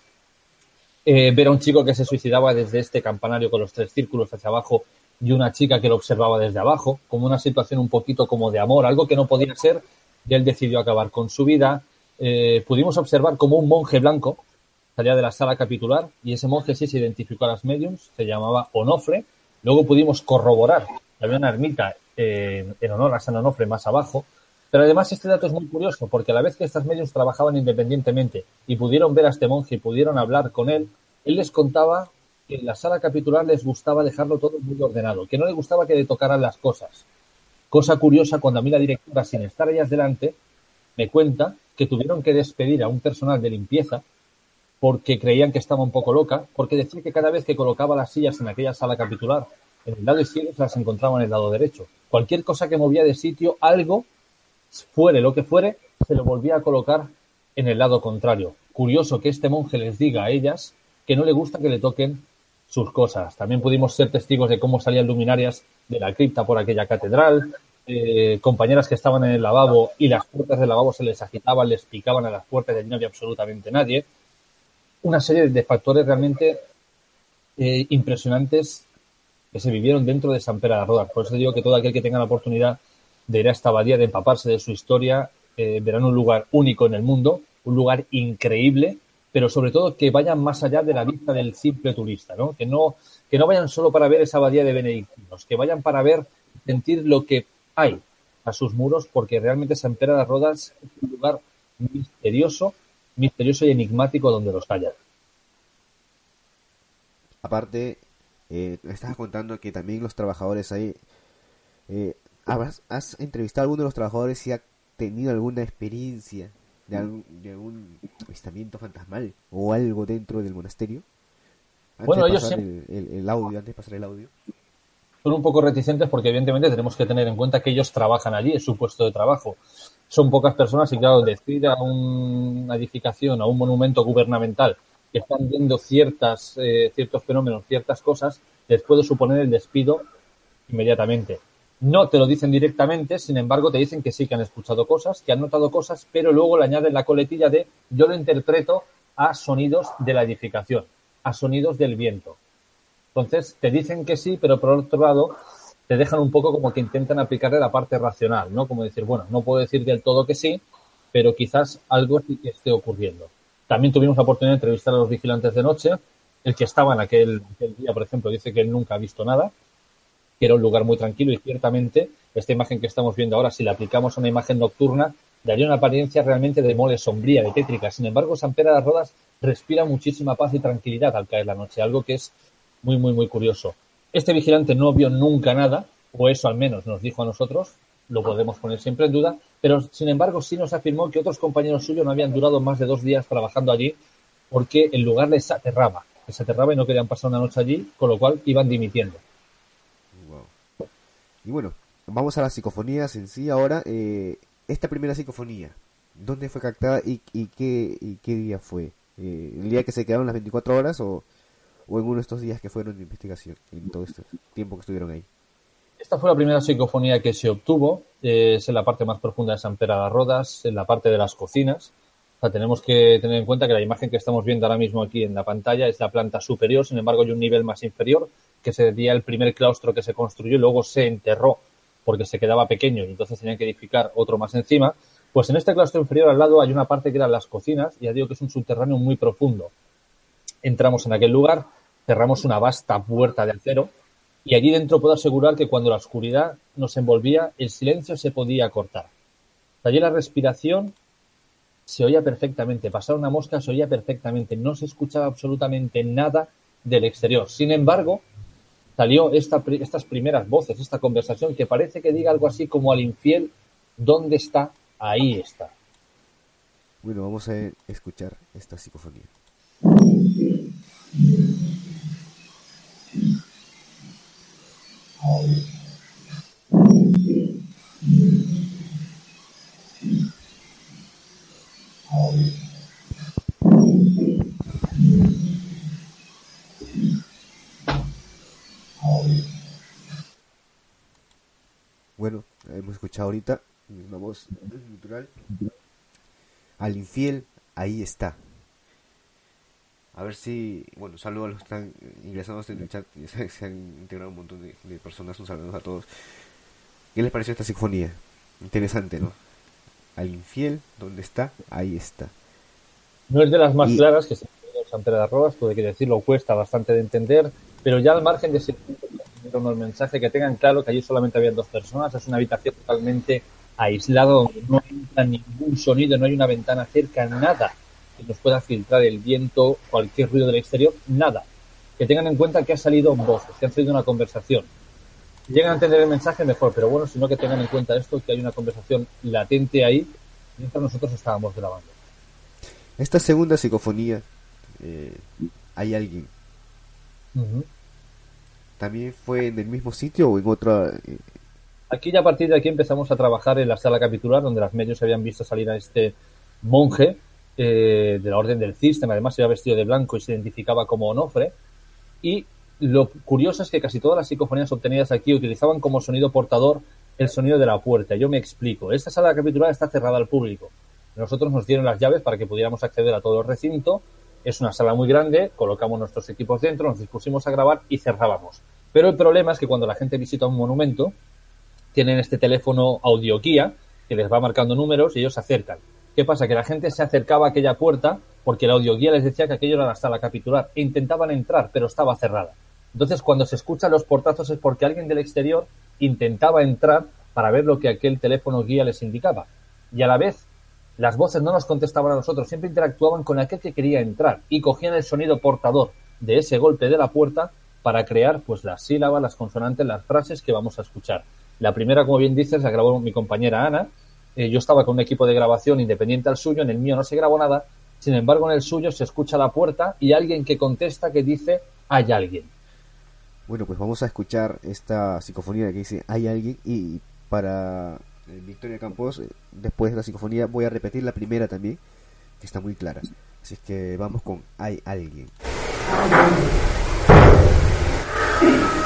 eh, ver a un chico que se suicidaba desde este campanario con los tres círculos hacia abajo y una chica que lo observaba desde abajo, como una situación un poquito como de amor, algo que no podía ser, y él decidió acabar con su vida. Eh, pudimos observar como un monje blanco salía de la sala capitular y ese monje sí se identificó a las mediums, se llamaba Onofre. Luego pudimos corroborar, había una ermita en honor a San Onofre más abajo. Pero además este dato es muy curioso porque a la vez que estas medios trabajaban independientemente y pudieron ver a este monje y pudieron hablar con él, él les contaba que en la sala capitular les gustaba dejarlo todo muy ordenado, que no le gustaba que le tocaran las cosas. Cosa curiosa cuando a mí la directora, sin estar ellas delante, me cuenta que tuvieron que despedir a un personal de limpieza porque creían que estaba un poco loca, porque decía que cada vez que colocaba las sillas en aquella sala capitular en el lado izquierdo se las encontraba en el lado derecho. Cualquier cosa que movía de sitio, algo, fuere lo que fuere, se lo volvía a colocar en el lado contrario. Curioso que este monje les diga a ellas que no le gusta que le toquen sus cosas. También pudimos ser testigos de cómo salían luminarias de la cripta por aquella catedral. Eh, compañeras que estaban en el lavabo y las puertas del lavabo se les agitaban, les picaban a las puertas y allí no había absolutamente nadie. Una serie de factores realmente eh, impresionantes que se vivieron dentro de San Pera de Rodas. Por eso digo que todo aquel que tenga la oportunidad de ir a esta abadía, de empaparse de su historia, eh, verán un lugar único en el mundo, un lugar increíble, pero sobre todo que vayan más allá de la vista del simple turista, ¿no? Que no, que no vayan solo para ver esa abadía de benedictinos, que vayan para ver, sentir lo que hay a sus muros, porque realmente San de Rodas es un lugar misterioso, misterioso y enigmático donde los haya. Aparte, eh, estabas contando que también los trabajadores ahí... Eh, ¿has, entrevistado a alguno de los trabajadores y ha tenido alguna experiencia de algún, de algún avistamiento fantasmal o algo dentro del monasterio? bueno, ellos el, audio, antes de pasar el audio. Son un poco reticentes porque evidentemente tenemos que tener en cuenta que ellos trabajan allí, es su puesto de trabajo. Son pocas personas y claro, decir a una edificación, a un monumento gubernamental que están viendo ciertas, eh, ciertos fenómenos, ciertas cosas, les puede suponer el despido inmediatamente. No te lo dicen directamente, sin embargo, te dicen que sí, que han escuchado cosas, que han notado cosas, pero luego le añaden la coletilla de yo lo interpreto a sonidos de la edificación, a sonidos del viento. Entonces, te dicen que sí, pero por otro lado, te dejan un poco como que intentan aplicarle la parte racional, ¿no? Como decir, bueno, no puedo decir del todo que sí, pero quizás algo esté ocurriendo. También tuvimos la oportunidad de entrevistar a los vigilantes de noche. El que estaba en aquel, día, por ejemplo, dice que él nunca ha visto nada, que era un lugar muy tranquilo y ciertamente esta imagen que estamos viendo ahora, si la aplicamos a una imagen nocturna, daría una apariencia realmente de mole sombría, de tétrica. Sin embargo, San Pedro de las Rodas respira muchísima paz y tranquilidad al caer la noche, algo que es muy, muy, muy curioso. Este vigilante no vio nunca nada, o eso al menos nos dijo a nosotros, lo podemos poner siempre en duda, pero sin embargo sí nos afirmó que otros compañeros suyos no habían durado más de dos días trabajando allí porque el lugar les aterraba, les aterraba y no querían pasar una noche allí, con lo cual iban dimitiendo. Y bueno, vamos a las psicofonías en sí ahora. Eh, esta primera psicofonía, ¿dónde fue captada y, qué, y qué día fue? Eh, ¿El día que se quedaron las 24 horas o, o en uno de estos días que fueron de investigación, en todo este tiempo que estuvieron ahí? Esta fue la primera psicofonía que se obtuvo, es en la parte más profunda de San Pera de Rodas, en la parte de las cocinas. Tenemos que tener en cuenta que la imagen que estamos viendo ahora mismo aquí en la pantalla es la planta superior, sin embargo hay un nivel más inferior, que sería el primer claustro que se construyó y luego se enterró porque se quedaba pequeño y entonces tenían que edificar otro más encima. Pues en este claustro inferior al lado hay una parte que eran las cocinas, y ya digo que es un subterráneo muy profundo. Entramos en aquel lugar, cerramos una vasta puerta de acero, y allí dentro puedo asegurar que cuando la oscuridad nos envolvía, el silencio se podía cortar. Allí la respiración se oía perfectamente, pasar una mosca se oía perfectamente, no se escuchaba absolutamente nada del exterior. Sin embargo, salió esta, estas primeras voces, esta conversación que parece que diga algo así como al infiel, ¿dónde está? Ahí está. Bueno, vamos a escuchar esta psicofonía. Bueno, hemos escuchado ahorita una voz natural. Al infiel, ahí está. A ver si, bueno, saludos a los que están ingresando en el chat, se, han integrado un montón de, personas, un saludo a todos. ¿Qué les pareció esta sinfonía? Interesante, ¿no? Al infiel, ¿dónde está? Ahí está. No es de las más claras que se San Pedro de Arroas, puede que decirlo, cuesta bastante de entender, pero ya al margen de ese el mensaje que tengan claro que allí solamente había dos personas, es una habitación totalmente aislada donde no entra ningún sonido, no hay una ventana cerca, nada que nos pueda filtrar el viento, cualquier ruido del exterior, nada. Que tengan en cuenta que ha salido voces, que han salido una conversación. Si llegan a entender el mensaje, mejor, pero bueno, sino que tengan en cuenta esto, que hay una conversación latente ahí, mientras nosotros estábamos grabando. Esta segunda psicofonía, eh, hay alguien. ¿También fue en el mismo sitio o en otra? Eh? Aquí ya a partir de aquí empezamos a trabajar en la sala capitular, donde las medios habían visto salir a este monje eh, de la Orden del Sistema, además iba vestido de blanco y se identificaba como Onofre. Y lo curioso es que casi todas las psicofonías obtenidas aquí utilizaban como sonido portador el sonido de la puerta. Yo me explico. Esta sala capitular está cerrada al público. Nosotros nos dieron las llaves para que pudiéramos acceder a todo el recinto. Es una sala muy grande, colocamos nuestros equipos dentro, nos dispusimos a grabar y cerrábamos. Pero el problema es que cuando la gente visita un monumento, tienen este teléfono audio guía que les va marcando números y ellos acercan. ¿Qué pasa? Que la gente se acercaba a aquella puerta porque el audio guía les decía que aquello era la sala capitular e intentaban entrar, pero estaba cerrada. Entonces, cuando se escuchan los portazos es porque alguien del exterior intentaba entrar para ver lo que aquel teléfono guía les indicaba. Y a la vez, las voces no nos contestaban a nosotros, siempre interactuaban con aquel que quería entrar y cogían el sonido portador de ese golpe de la puerta para crear pues las sílabas, las consonantes, las frases que vamos a escuchar. La primera, como bien dices, la grabó mi compañera Ana. Eh, yo estaba con un equipo de grabación independiente al suyo, en el mío no se grabó nada, sin embargo en el suyo se escucha la puerta y alguien que contesta que dice hay alguien. Bueno, pues vamos a escuchar esta psicofonía que dice hay alguien y para eh, Victoria Campos, eh, después de la psicofonía voy a repetir la primera también, que está muy clara. Así es que vamos con hay alguien.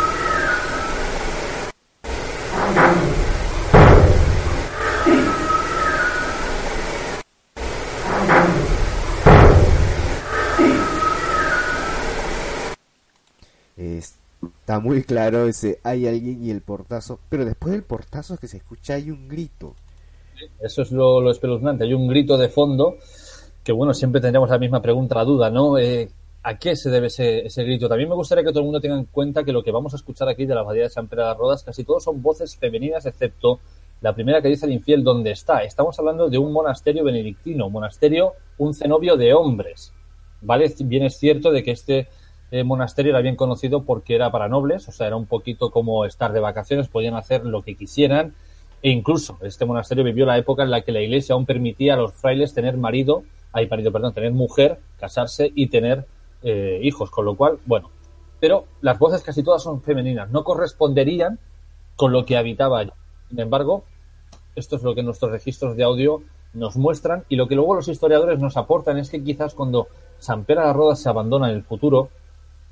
Está muy claro ese hay alguien y el portazo, pero después del portazo que se escucha hay un grito. Eso es lo, espeluznante, hay un grito de fondo que bueno, siempre tendríamos la misma pregunta, la duda, ¿no? Eh, ¿A qué se debe ese, ese, grito? También me gustaría que todo el mundo tenga en cuenta que lo que vamos a escuchar aquí de la abadía de San Pedro de las Rodas, casi todos son voces femeninas, excepto la primera que dice el infiel, ¿dónde está? Estamos hablando de un monasterio benedictino, un monasterio, un cenobio de hombres. ¿Vale? Bien es cierto de que este eh, monasterio era bien conocido porque era para nobles, o sea, era un poquito como estar de vacaciones, podían hacer lo que quisieran, e incluso este monasterio vivió la época en la que la iglesia aún permitía a los frailes tener marido, hay marido, perdón, tener mujer, casarse y tener eh, hijos, con lo cual, bueno, pero las voces casi todas son femeninas, no corresponderían con lo que habitaba allí. Sin embargo, esto es lo que nuestros registros de audio nos muestran y lo que luego los historiadores nos aportan es que quizás cuando San Pedro de las Rodas se abandona en el futuro,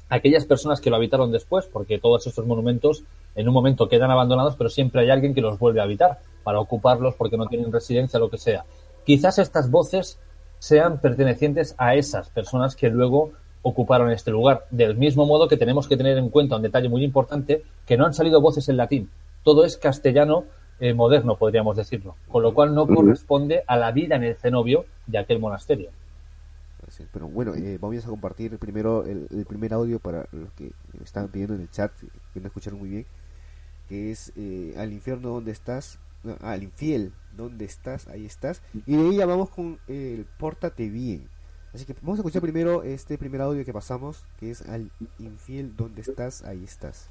aquellas personas que lo habitaron después, porque todos estos monumentos en un momento quedan abandonados, pero siempre hay alguien que los vuelve a habitar para ocuparlos porque no tienen residencia, lo que sea. Quizás estas voces sean pertenecientes a esas personas que luego ocuparon este lugar. Del mismo modo que tenemos que tener en cuenta un detalle muy importante, que no han salido voces en latín. Todo es castellano eh, moderno, podríamos decirlo. Con lo cual no corresponde a la vida en el cenobio de aquel monasterio pero bueno, eh, vamos a compartir primero el, primer audio para los que están pidiendo en el chat, que no escucharon muy bien, que es eh, al infierno donde estás, al infiel donde estás, ahí estás, y de ya vamos con el pórtate bien. Así que vamos a escuchar primero este primer audio que pasamos, que es al infiel donde estás, ahí estás.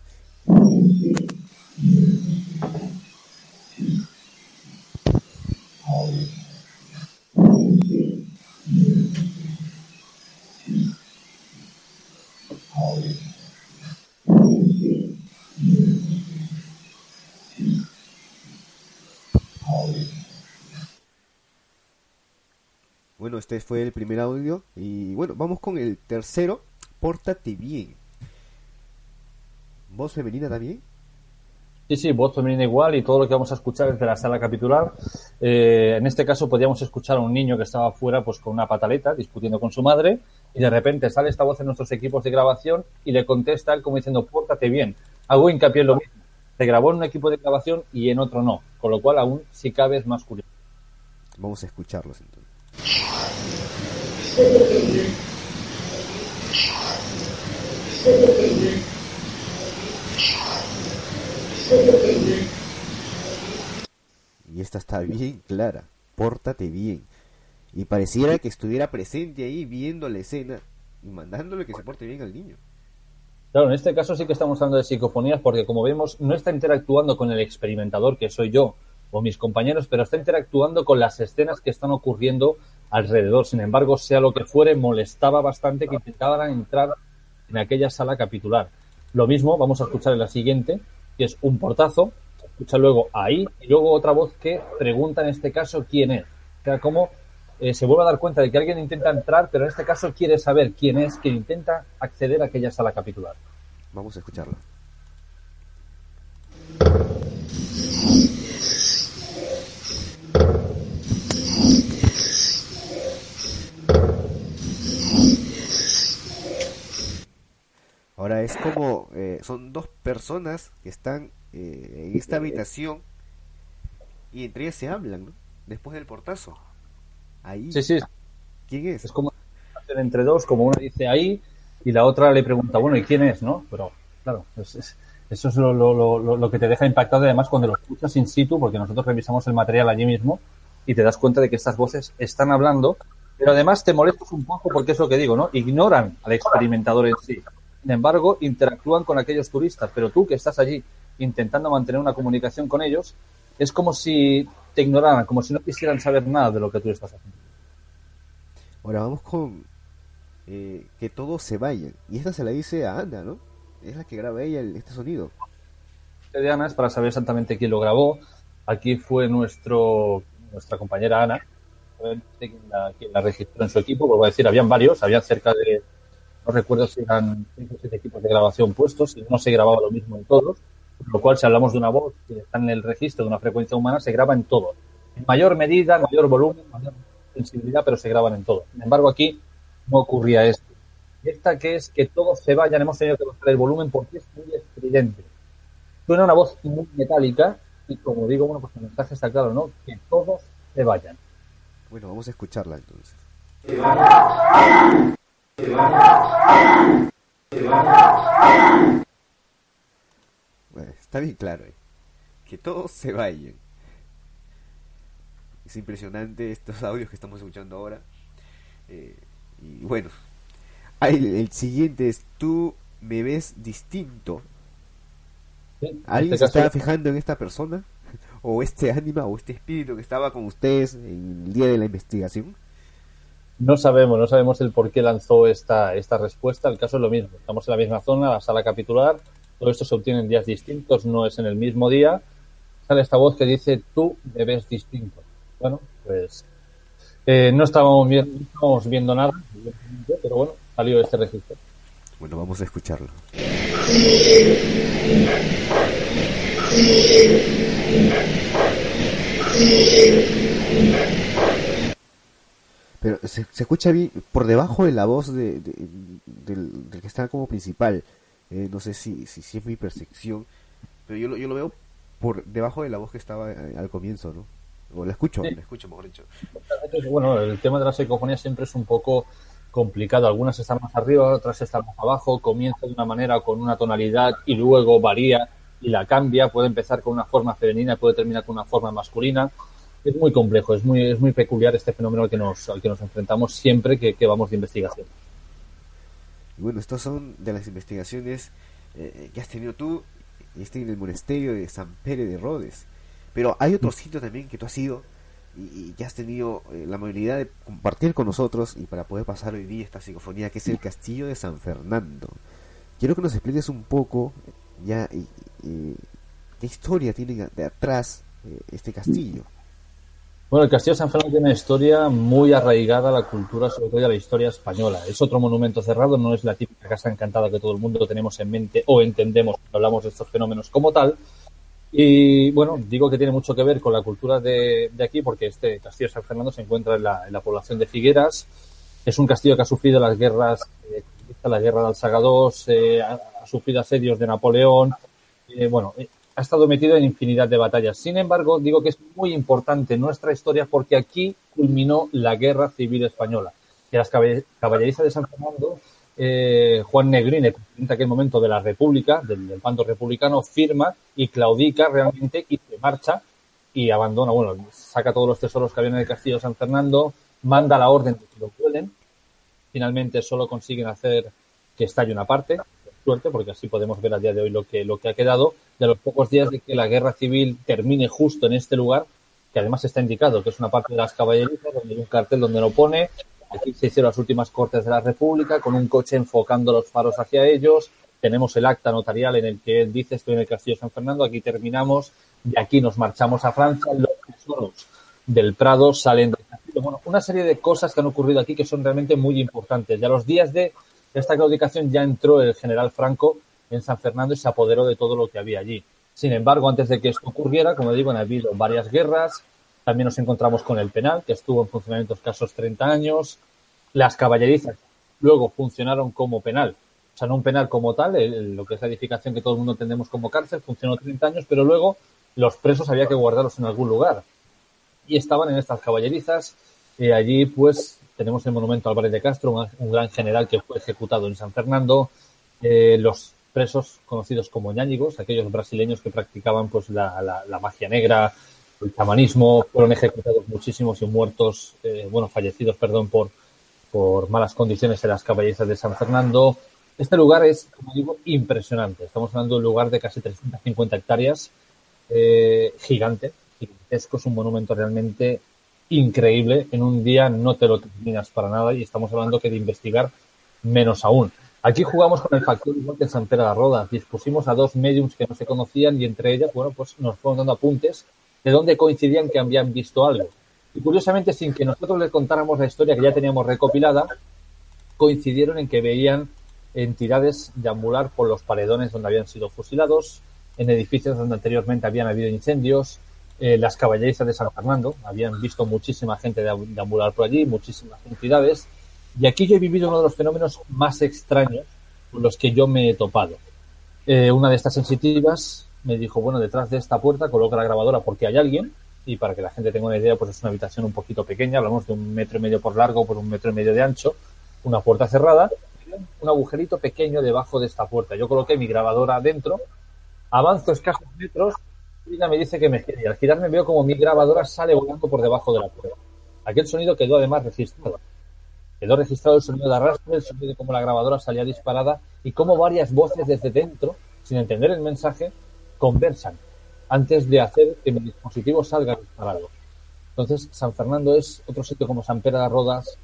Bueno, este fue el primer audio y bueno, vamos con el tercero, Pórtate bien. ¿Voz femenina también? Sí, sí, voz femenina igual y todo lo que vamos a escuchar es de la sala capitular. Eh, en este caso podíamos escuchar a un niño que estaba fuera pues con una pataleta discutiendo con su madre y de repente sale esta voz en nuestros equipos de grabación y le contesta él como diciendo, pórtate bien. Hago hincapié en lo mismo. Se grabó en un equipo de grabación y en otro no, con lo cual aún si cabe es más curioso. Vamos a escucharlos entonces. Y esta está bien clara. Pórtate bien. Y pareciera que estuviera presente ahí viendo la escena y mandándole que se porte bien al niño. Claro, en este caso sí que estamos hablando de psicofonías porque como vemos no está interactuando con el experimentador que soy yo o mis compañeros, pero está interactuando con las escenas que están ocurriendo alrededor. Sin embargo, sea lo que fuere, molestaba bastante que intentaran entrar en aquella sala capitular. Lo mismo vamos a escuchar en la siguiente, que es un portazo, escucha luego ahí, y luego otra voz que pregunta en este caso quién es. O sea, como eh, se vuelve a dar cuenta de que alguien intenta entrar, pero en este caso quiere saber quién es quien intenta acceder a aquella sala capitular. Vamos a escucharlo. Ahora es como eh, son dos personas que están eh, en esta habitación y entre ellas se hablan, ¿no? Después del portazo. Ahí. Sí, sí. ¿Quién es? Es como entre dos, como una dice ahí y la otra le pregunta, bueno, ¿y quién es? ¿No? Pero, claro, es, es, eso es lo, lo, lo, lo, que te deja impactado además cuando lo escuchas in situ, porque nosotros revisamos el material allí mismo y te das cuenta de que estas voces están hablando, pero además te molestas un poco porque es lo que digo, ¿no? Ignoran al experimentador en sí. Sin embargo, interactúan con aquellos turistas, pero tú que estás allí intentando mantener una comunicación con ellos, es como si te ignoraran, como si no quisieran saber nada de lo que tú estás haciendo. Ahora vamos con eh, que todos se vayan. Y esta se la dice a Ana, ¿no? Es la que graba ella el, este sonido. De Ana es para saber exactamente quién lo grabó. Aquí fue nuestro nuestra compañera Ana, quien la, quien la registró en su equipo, vuelvo a decir, habían varios, habían cerca de, no recuerdo si eran 5 o 7 equipos de grabación puestos, y no se grababa lo mismo en todos, lo cual si hablamos de una voz que está en el registro de una frecuencia humana, se graba en todos. En mayor medida, mayor volumen, mayor sensibilidad, pero se graban en todos. Sin embargo, aquí no ocurría esto. Esta que es que todos se vayan, hemos tenido que bajar el volumen porque es muy estridente. Suena una voz muy metálica y como digo, bueno, pues el mensaje está claro, ¿no? Que todos se vayan. Bueno, vamos a escucharla entonces. Está bien claro, ¿eh? que todos se vayan. Es impresionante estos audios que estamos escuchando ahora. Eh, y bueno, el, el, siguiente es tú me ves distinto. Sí, ¿Alguien este se estaba fijando en esta persona? ¿O este ánima o este espíritu que estaba con ustedes en el día de la investigación? No sabemos, no sabemos el por qué lanzó esta, esta respuesta. El caso es lo mismo. Estamos en la misma zona, la sala capitular. Todo esto se obtiene en días distintos, no es en el mismo día. Sale esta voz que dice, tú me ves distinto. Bueno, pues eh, no, estábamos viendo, no estábamos viendo nada, pero bueno, salió este registro. Bueno, vamos a escucharlo. Pero se, se escucha bien por debajo de la voz de, de- del, del que está como principal. Eh, no sé si, si, si es mi percepción, pero yo lo, yo lo veo por debajo de la voz que estaba eh, al comienzo, ¿no? O la escucho, Sí. la escucho, mejor dicho. Bueno, el tema de la psicofonía siempre es un poco complicado. Algunas están más arriba, otras están más abajo. Comienza de una manera con una tonalidad y luego varía y la cambia. Puede empezar con una forma femenina y puede terminar con una forma masculina. Es muy complejo, es muy, es muy peculiar este fenómeno al que nos, al que nos enfrentamos siempre que, que vamos de investigación. Y bueno, estas son de las investigaciones eh, que has tenido tú, este en el monasterio de San Pérez de Rodes. Pero hay otro sitio también que tú has ido y, y que has tenido eh, la amabilidad de compartir con nosotros y para poder pasar hoy día esta psicofonía, que es el Castillo de San Fernando. Quiero que nos expliques un poco ya y- y- qué historia tiene de atrás eh, este castillo. Bueno, el Castillo de San Fernando tiene una historia muy arraigada a la cultura, sobre todo a la historia española. Es otro monumento cerrado, no es la típica casa encantada que todo el mundo tenemos en mente o entendemos cuando hablamos de estos fenómenos como tal. Y bueno, digo que tiene mucho que ver con la cultura de, de aquí, porque este Castillo San Fernando se encuentra en la, en la población de Figueras. Es un castillo que ha sufrido las guerras, eh, la guerra de Alsaga II, ha, ha sufrido asedios de Napoleón. eh, bueno, eh, ha estado metido en infinidad de batallas. Sin embargo, digo que es muy importante nuestra historia porque aquí culminó la Guerra Civil Española. Que las caballerizas de San Fernando, eh, Juan Negrín, de aquel momento de la República, del, del bando republicano, firma y claudica realmente y se marcha y abandona, bueno, saca todos los tesoros que había en el castillo de San Fernando, manda la orden de que lo vuelen. Finalmente solo consiguen hacer que estalle una parte, suerte, porque así podemos ver a día de hoy lo que, lo que ha quedado. A los pocos días de que la guerra civil termine justo en este lugar, que además está indicado que es una parte de las caballerizas, donde hay un cartel donde lo pone. Aquí se hicieron las últimas cortes de la República, con un coche enfocando los faros hacia ellos. Tenemos el acta notarial en el que él dice estoy en el Castillo de San Fernando, aquí terminamos, de aquí nos marchamos a Francia, los tesoros del Prado salen del castillo. Bueno, una serie de cosas que han ocurrido aquí que son realmente muy importantes. Ya los días de esta claudicación ya entró el general Franco en San Fernando y se apoderó de todo lo que había allí. Sin embargo, antes de que esto ocurriera, como digo, han habido varias guerras. También nos encontramos con el penal, que estuvo en funcionamiento escasos 30 años. Las caballerizas luego funcionaron como penal O sea, no un penal como tal, lo que es la edificación que todo el mundo entendemos como cárcel, funcionó 30 años, pero luego los presos había que guardarlos en algún lugar. Y estaban en estas caballerizas. y allí, pues, tenemos el monumento a Álvarez de Castro, un, gran general que fue ejecutado en San Fernando. Eh, los presos conocidos como ñáñigos, aquellos brasileños que practicaban pues la, magia negra, el chamanismo, fueron ejecutados muchísimos y muertos, eh, bueno, fallecidos, perdón, por, malas condiciones en las caballerizas de San Fernando. Este lugar es, como digo, impresionante. Estamos hablando de un lugar de casi 350 hectáreas, eh, gigante, gigantesco, es un monumento realmente increíble. En un día no te lo terminas para nada y estamos hablando que de investigar menos aún. Aquí jugamos con el factor igual que San Pedro de Roda. Dispusimos a dos mediums que no se conocían y entre ellas, bueno, pues nos fueron dando apuntes de dónde coincidían que habían visto algo. Y curiosamente, sin que nosotros les contáramos la historia que ya teníamos recopilada, coincidieron en que veían entidades deambular por los paredones donde habían sido fusilados, en edificios donde anteriormente habían habido incendios, eh, las caballerizas de San Fernando, habían visto muchísima gente deambular por allí, muchísimas entidades, y aquí yo he vivido uno de los fenómenos más extraños con los que yo me he topado. Eh, una de estas sensitivas me dijo, bueno, detrás de esta puerta coloca la grabadora porque hay alguien, y para que la gente tenga una idea, pues es una habitación un poquito pequeña, hablamos de un metro y medio por largo por un metro y medio de ancho, una puerta cerrada, un agujerito pequeño debajo de esta puerta. Yo coloqué mi grabadora dentro, avanzo escasos metros me dice que me gire. Y al girarme veo como mi grabadora sale volando por debajo de la puerta. Aquel sonido quedó además registrado. Quedó registrado el sonido de arrastre, el sonido de cómo la grabadora salía disparada y cómo varias voces desde dentro, sin entender el mensaje, conversan antes de hacer que mi dispositivo salga disparado. Entonces, San Fernando es otro sitio como San Pedro de Rodas,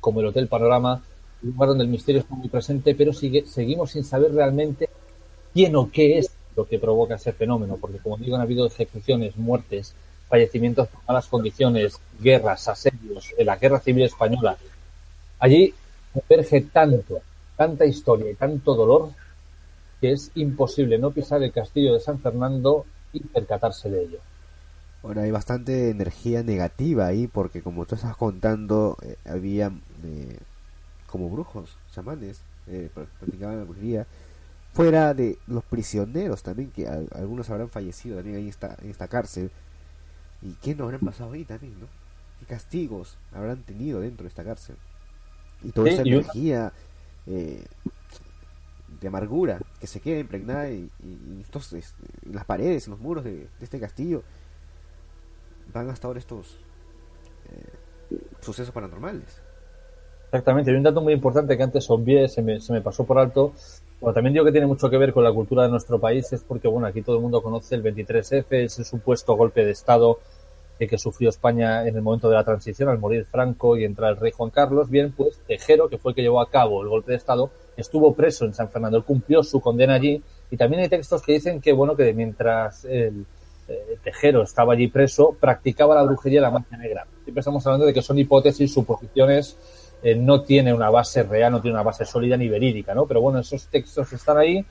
como el Hotel Panorama, un lugar donde el misterio está muy presente, pero sigue, seguimos sin saber realmente quién o qué es lo que provoca ese fenómeno, porque como digo, han habido ejecuciones, muertes, fallecimientos por malas condiciones, guerras, asedios, en la guerra civil española. Allí converge tanto, tanta historia y tanto dolor que es imposible no pisar el castillo de San Fernando y percatarse de ello. Bueno, hay bastante energía negativa ahí porque como tú estás contando, eh, había eh, como brujos, chamanes, eh, practicaban la brujería fuera de los prisioneros también, que algunos habrán fallecido también ahí en esta, en esta cárcel. ¿Y qué no habrán pasado ahí también, no? ¿Qué castigos habrán tenido dentro de esta cárcel? Y toda esa energía eh, de amargura que se queda impregnada y, estos, este, en las paredes, en los muros de, este castillo, van hasta ahora estos eh, sucesos paranormales. Exactamente, y un dato muy importante que antes obvié, se me, se me pasó por alto, bueno, también digo que tiene mucho que ver con la cultura de nuestro país, es porque, bueno, aquí todo el mundo conoce el 23F, es el supuesto golpe de Estado que sufrió España en el momento de la transición, al morir Franco y entrar el rey Juan Carlos. Bien, pues Tejero, que fue el que llevó a cabo el golpe de Estado, estuvo preso en San Fernando, él cumplió su condena allí. Y también hay textos que dicen que, bueno, que mientras el, eh, Tejero estaba allí preso, practicaba la brujería y la magia negra. Siempre estamos hablando de que son hipótesis, suposiciones eh, no tiene una base real, no tiene una base sólida ni verídica, ¿no? Pero bueno, esos textos están ahí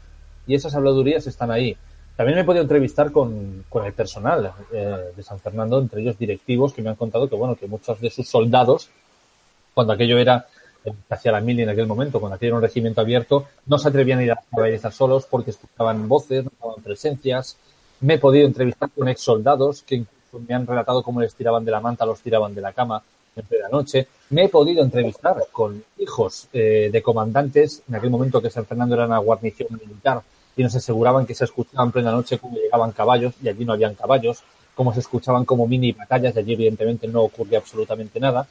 y esas habladurías están ahí. También me he podido entrevistar con, con el personal eh, de San Fernando, entre ellos directivos, que me han contado que, bueno, que muchos de sus soldados, cuando aquello era hacia la mil en aquel momento, cuando aquello era un regimiento abierto, no se atrevían a ir a la solos porque escuchaban voces, no estaban presencias. Me he podido entrevistar con ex soldados que incluso me han relatado cómo les tiraban de la manta, los tiraban de la cama en plena noche. Me he podido entrevistar con hijos eh, de comandantes, en aquel momento que San Fernando era una guarnición militar, y nos aseguraban que se escuchaban en plena noche cómo llegaban caballos, y allí no habían caballos, cómo se escuchaban como mini batallas, y allí evidentemente no ocurría absolutamente nada.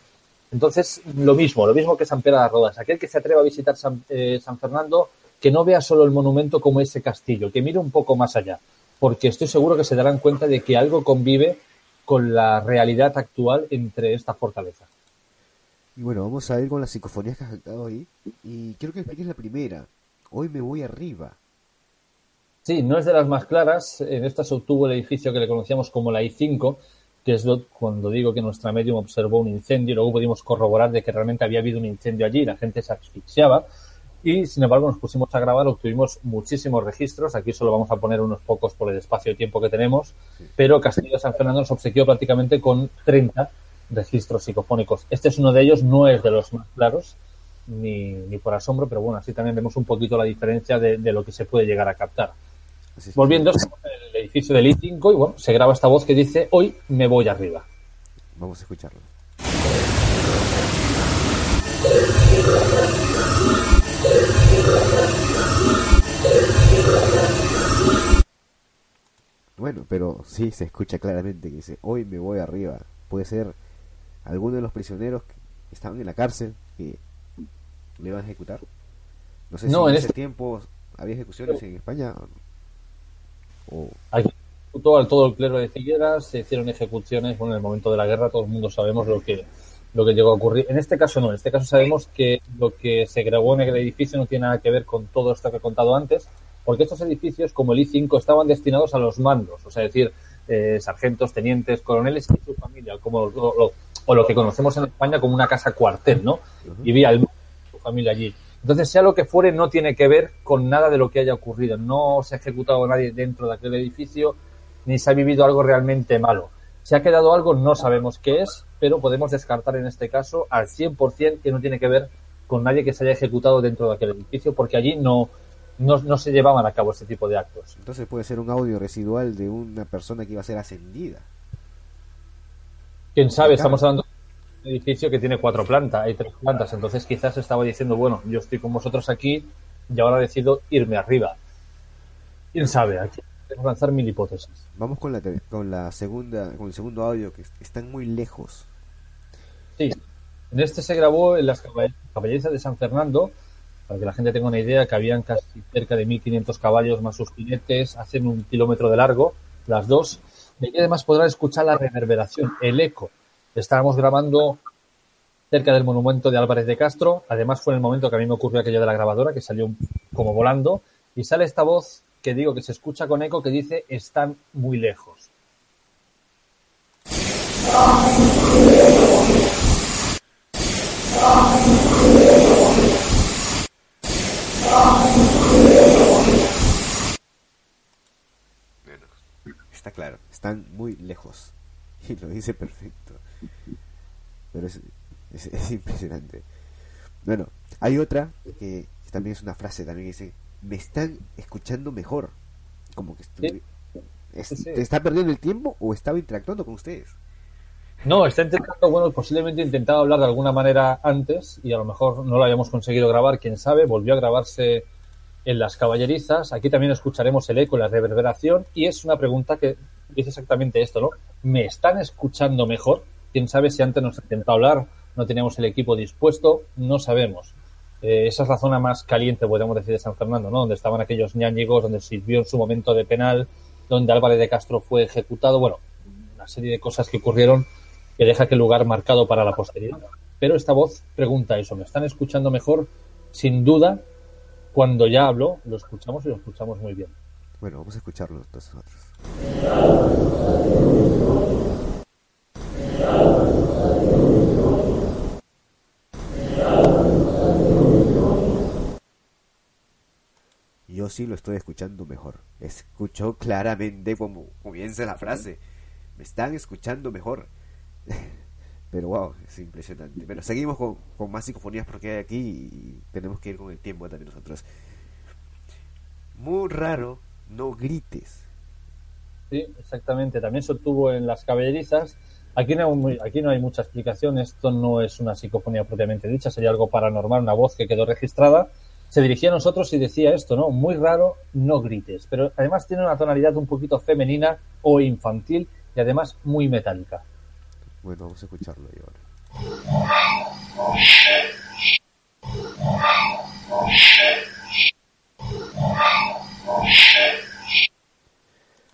Entonces, lo mismo, lo mismo que San Pedro de Rodas. Aquel que se atreva a visitar San, eh, San Fernando, que no vea solo el monumento como ese castillo, que mire un poco más allá, porque estoy seguro que se darán cuenta de que algo convive con la realidad actual entre esta fortaleza. Y bueno, vamos a ir con las psicofonías que has sacado ahí. Y quiero que expliques la primera. Hoy me voy arriba. Sí, no es de las más claras. En esta se obtuvo el edificio que le conocíamos como la I5, que es cuando digo que nuestra medium observó un incendio y luego pudimos corroborar de que realmente había habido un incendio allí, la gente se asfixiaba y sin embargo nos pusimos a grabar, obtuvimos muchísimos registros, aquí solo vamos a poner unos pocos por el espacio y tiempo que tenemos, pero Castillo de San Fernando nos obsequió prácticamente con 30 registros psicofónicos. Este es uno de ellos, no es de los más claros, ni, ni por asombro, pero bueno, así también vemos un poquito la diferencia de, de lo que se puede llegar a captar. Así. Volviendo, estamos en el edificio del I5 y bueno, se graba esta voz que dice, hoy me voy arriba. Vamos a escucharlo. Bueno, pero sí se escucha claramente que dice, hoy me voy arriba. Puede ser alguno de los prisioneros que estaban en la cárcel que le iban a ejecutar. No sé No, si en ese este- tiempo había ejecuciones en España o... Aquí ejecutó al todo el clero de Figueras, se hicieron ejecuciones, bueno, en el momento de la guerra todo el mundo sabemos lo que, lo que llegó a ocurrir. En este caso no, en este caso sabemos que lo que se grabó en el edificio no tiene nada que ver con todo esto que he contado antes, porque estos edificios, como el I5, estaban destinados a los mandos, o sea, es decir, eh, sargentos, tenientes, coroneles y su familia, como lo, lo- o lo que conocemos en España como una casa cuartel, ¿no? Y vía el su familia allí. Entonces, sea lo que fuere, no tiene que ver con nada de lo que haya ocurrido. No se ha ejecutado nadie dentro de aquel edificio, ni se ha vivido algo realmente malo. Si ha quedado algo, no sabemos qué es, pero podemos descartar en este caso al 100% que no tiene que ver con nadie que se haya ejecutado dentro de aquel edificio, porque allí no, no, no se llevaban a cabo este tipo de actos. entonces puede ser un audio residual de una persona que iba a ser ascendida. Quién sabe, estamos hablando de un edificio que tiene cuatro plantas, hay tres plantas, entonces quizás estaba diciendo, bueno, yo estoy con vosotros aquí y ahora decido irme arriba. Quién sabe, aquí podemos lanzar mil hipótesis. Vamos con la con la segunda con el segundo audio que est- están muy lejos. Sí, en este se grabó en las caball- caballerizas de San Fernando, para que la gente tenga una idea, que habían casi cerca de 1500 caballos más sus jinetes, hacen un kilómetro de largo, las dos, y aquí además podrán escuchar la reverberación, el eco. Estábamos grabando cerca del monumento de Álvarez de Castro, además fue en el momento que a mí me ocurrió aquello de la grabadora, que salió como volando, y sale esta voz que digo que se escucha con eco que dice están muy lejos. Está claro, están muy lejos. Y lo dice perfecto. Pero es, es, es impresionante. Bueno, hay otra que también es una frase también que dice, me están escuchando mejor. Como que estuvi- es- Sí, sí. ¿te está perdiendo el tiempo o estaba interactuando con ustedes? No, está intentando, bueno, posiblemente intentaba hablar de alguna manera antes y a lo mejor no lo habíamos conseguido grabar, quién sabe, volvió a grabarse en las caballerizas. Aquí también escucharemos el eco, la reverberación y es una pregunta que dice exactamente esto, ¿no? ¿Me están escuchando mejor? Quién sabe si antes nos intentó hablar, no teníamos el equipo dispuesto, no sabemos. Eh, esa es la zona más caliente, podemos decir, de San Fernando, ¿no? Donde estaban aquellos ñáñigos, donde sirvió en su momento de penal, donde Álvarez de Castro fue ejecutado, bueno, una serie de cosas que ocurrieron que deja aquel lugar marcado para la posteridad. Pero esta voz pregunta eso, ¿me están escuchando mejor? Sin duda, cuando ya hablo, lo escuchamos y lo escuchamos muy bien. Bueno, vamos a escucharlo entonces nosotros. Sí lo estoy escuchando mejor. Escucho claramente como comienza la frase. Me están escuchando mejor. Pero wow, es impresionante. Pero seguimos con, con más psicofonías porque hay aquí y tenemos que ir con el tiempo también nosotros. Muy raro, no grites. Sí, exactamente. También se obtuvo en las caballerizas. Aquí no, aquí no hay mucha explicación. Esto no es una psicofonía propiamente dicha, sería algo paranormal, una voz que quedó registrada. Se dirigía a nosotros y decía esto, ¿no? Muy raro, no grites. Pero además tiene una tonalidad un poquito femenina o infantil y además muy metálica. Bueno, vamos a escucharlo ahí ahora.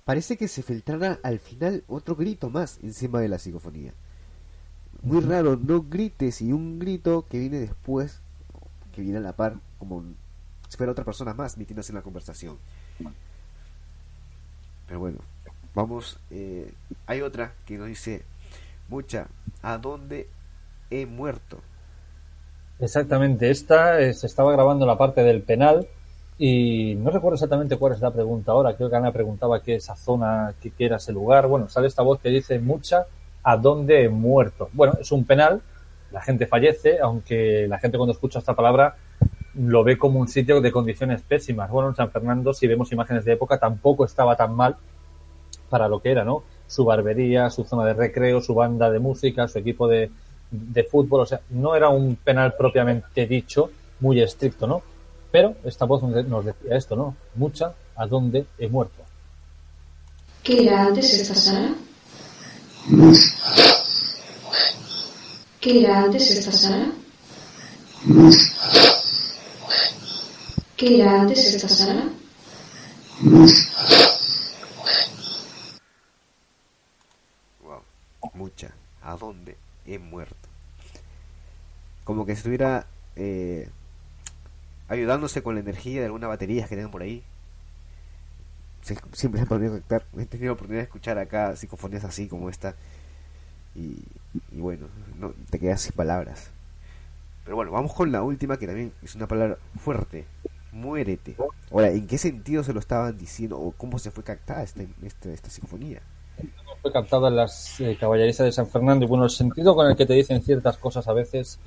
Parece que se filtrara al final otro grito más encima de la psicofonía. Muy raro, no grites y un grito que viene después, que viene a la par, como si fuera otra persona más metiéndose en la conversación. Pero bueno, vamos. eh, hay otra que nos dice: Mucha, ¿a dónde he muerto? Exactamente, esta se estaba grabando la parte del penal y no recuerdo exactamente cuál es la pregunta ahora. Creo que Ana preguntaba qué esa zona, qué, qué era ese lugar. Bueno, sale esta voz que dice mucha, ¿a dónde he muerto? Bueno, es un penal La gente fallece, aunque la gente cuando escucha esta palabra lo ve como un sitio de condiciones pésimas. Bueno, en San Fernando, si vemos imágenes de época, tampoco estaba tan mal para lo que era, ¿no? Su barbería, su zona de recreo, su banda de música, su equipo de, de fútbol, o sea, no era un penal propiamente dicho, muy estricto, ¿no? Pero esta voz nos decía esto, ¿no? Mucha, ¿a dónde he muerto? ¿Qué era antes esta sala? ¿Qué era antes esta sala? ¿Qué era antes esta sala? Wow, mucha. ¿A dónde he muerto? Como que estuviera eh, ayudándose con la energía de alguna batería que tengan por ahí. siempre se han podido conectar. He tenido la oportunidad de escuchar acá psicofonías así como esta. Y, y bueno, no, te quedas sin palabras. Pero bueno, vamos con la última que también es una palabra fuerte. Muérete. Ahora, ¿en qué sentido se lo estaban diciendo o cómo se fue captada esta, esta, esta psicofonía? Fue captada en las eh, caballerizas de San Fernando y bueno, el sentido con el que te dicen ciertas cosas a veces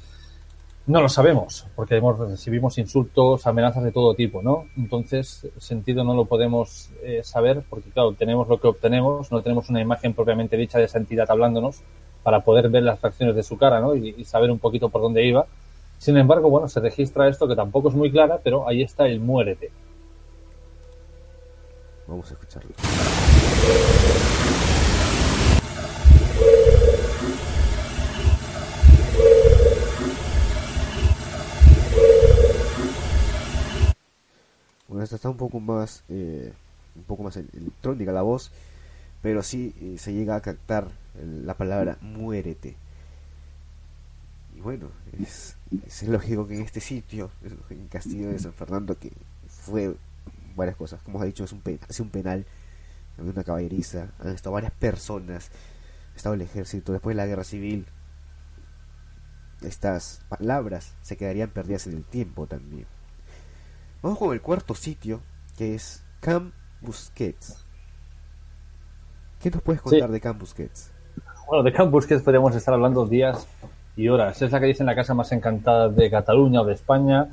no lo sabemos, porque hemos, recibimos insultos, amenazas de todo tipo, ¿no? Entonces, sentido no lo podemos eh, saber, porque claro, tenemos lo que obtenemos, no tenemos una imagen propiamente dicha de esa entidad hablándonos para poder ver las fracciones de su cara, ¿no? Y, y saber un poquito por dónde iba. Sin embargo, bueno, se registra esto que tampoco es muy clara, pero ahí está el muérete. Vamos a escucharlo. Bueno, esta está un poco más, eh, un poco más electrónica la voz, pero sí eh, se llega a captar la palabra muérete. Y bueno, es, es lógico que en este sitio, en Castillo de San Fernando, que fue varias cosas, como ha dicho, es un, es un penal, una caballeriza, han estado varias personas, ha estado el ejército, después de la guerra civil, estas palabras se quedarían perdidas en el tiempo también. Vamos con el cuarto sitio, que es Camp Busquets. ¿Qué nos puedes contar sí. de Camp Busquets? Bueno, de Camp Busquets podríamos estar hablando días y horas. Es la que dicen la casa más encantada de Cataluña o de España.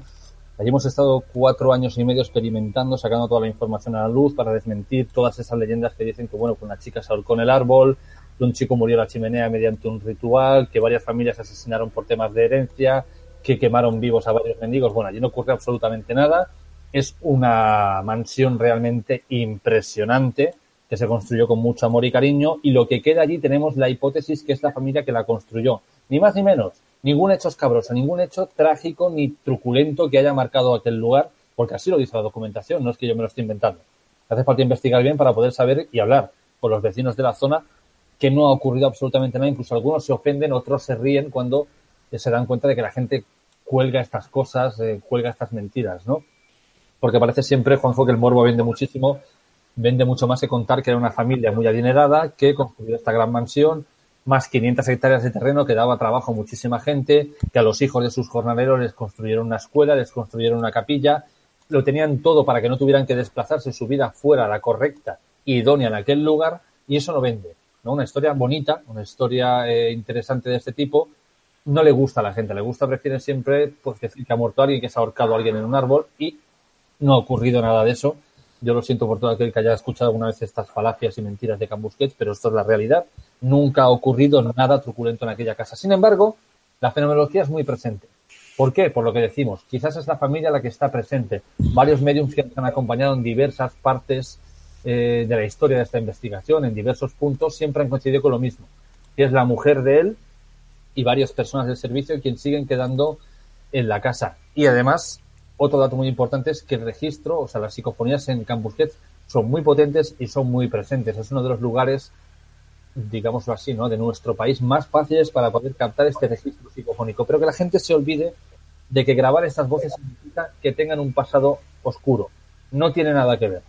Allí hemos estado cuatro años y medio experimentando, sacando toda la información a la luz para desmentir todas esas leyendas que dicen que, bueno, que una chica se ahorcó en el árbol, que un chico murió en la chimenea mediante un ritual, que varias familias asesinaron por temas de herencia, que quemaron vivos a varios mendigos. Bueno, allí no ocurre absolutamente nada. Es una mansión realmente impresionante que se construyó con mucho amor y cariño y lo que queda allí tenemos la hipótesis que es la familia que la construyó. Ni más ni menos. Ningún hecho escabroso, ningún hecho trágico ni truculento que haya marcado aquel lugar, porque así lo dice la documentación, no es que yo me lo esté inventando. Hace falta investigar bien para poder saber y hablar con los vecinos de la zona que no ha ocurrido absolutamente nada. Incluso algunos se ofenden, otros se ríen cuando se dan cuenta de que la gente cuelga estas cosas, eh, cuelga estas mentiras, ¿no? Porque parece siempre, Juanjo, que el morbo vende muchísimo, vende mucho más que contar que era una familia muy adinerada que construyó esta gran mansión, más 500 hectáreas de terreno que daba trabajo a muchísima gente, que a los hijos de sus jornaleros les construyeron una escuela, les construyeron una capilla, lo tenían todo para que no tuvieran que desplazarse, su vida fuera la correcta y idónea en aquel lugar, y eso no vende. ¿no? Una historia bonita, una historia eh, interesante de este tipo, no le gusta a la gente, le gusta, prefieren siempre pues, decir que ha muerto alguien, que se ha ahorcado a alguien en un árbol, y no ha ocurrido nada de eso. Yo lo siento por todo aquel que haya escuchado alguna vez estas falacias y mentiras de Cambusquets, pero esto es la realidad. Nunca ha ocurrido nada truculento en aquella casa. Sin embargo, la fenomenología es muy presente. ¿Por qué? Por lo que decimos. Quizás es la familia la que está presente. Varios mediums que han acompañado en diversas partes eh, de la historia de esta investigación, en diversos puntos, siempre han coincidido con lo mismo. Es la mujer de él y varias personas del servicio quien siguen quedando en la casa. Y además, otro dato muy importante es que el registro, o sea, las psicofonías en Cambusquets son muy potentes y son muy presentes. Es uno de los lugares, digámoslo así, ¿no? de nuestro país más fáciles para poder captar este registro psicofónico. Pero que la gente se olvide de que grabar estas voces significa que tengan un pasado oscuro. No tiene nada que ver.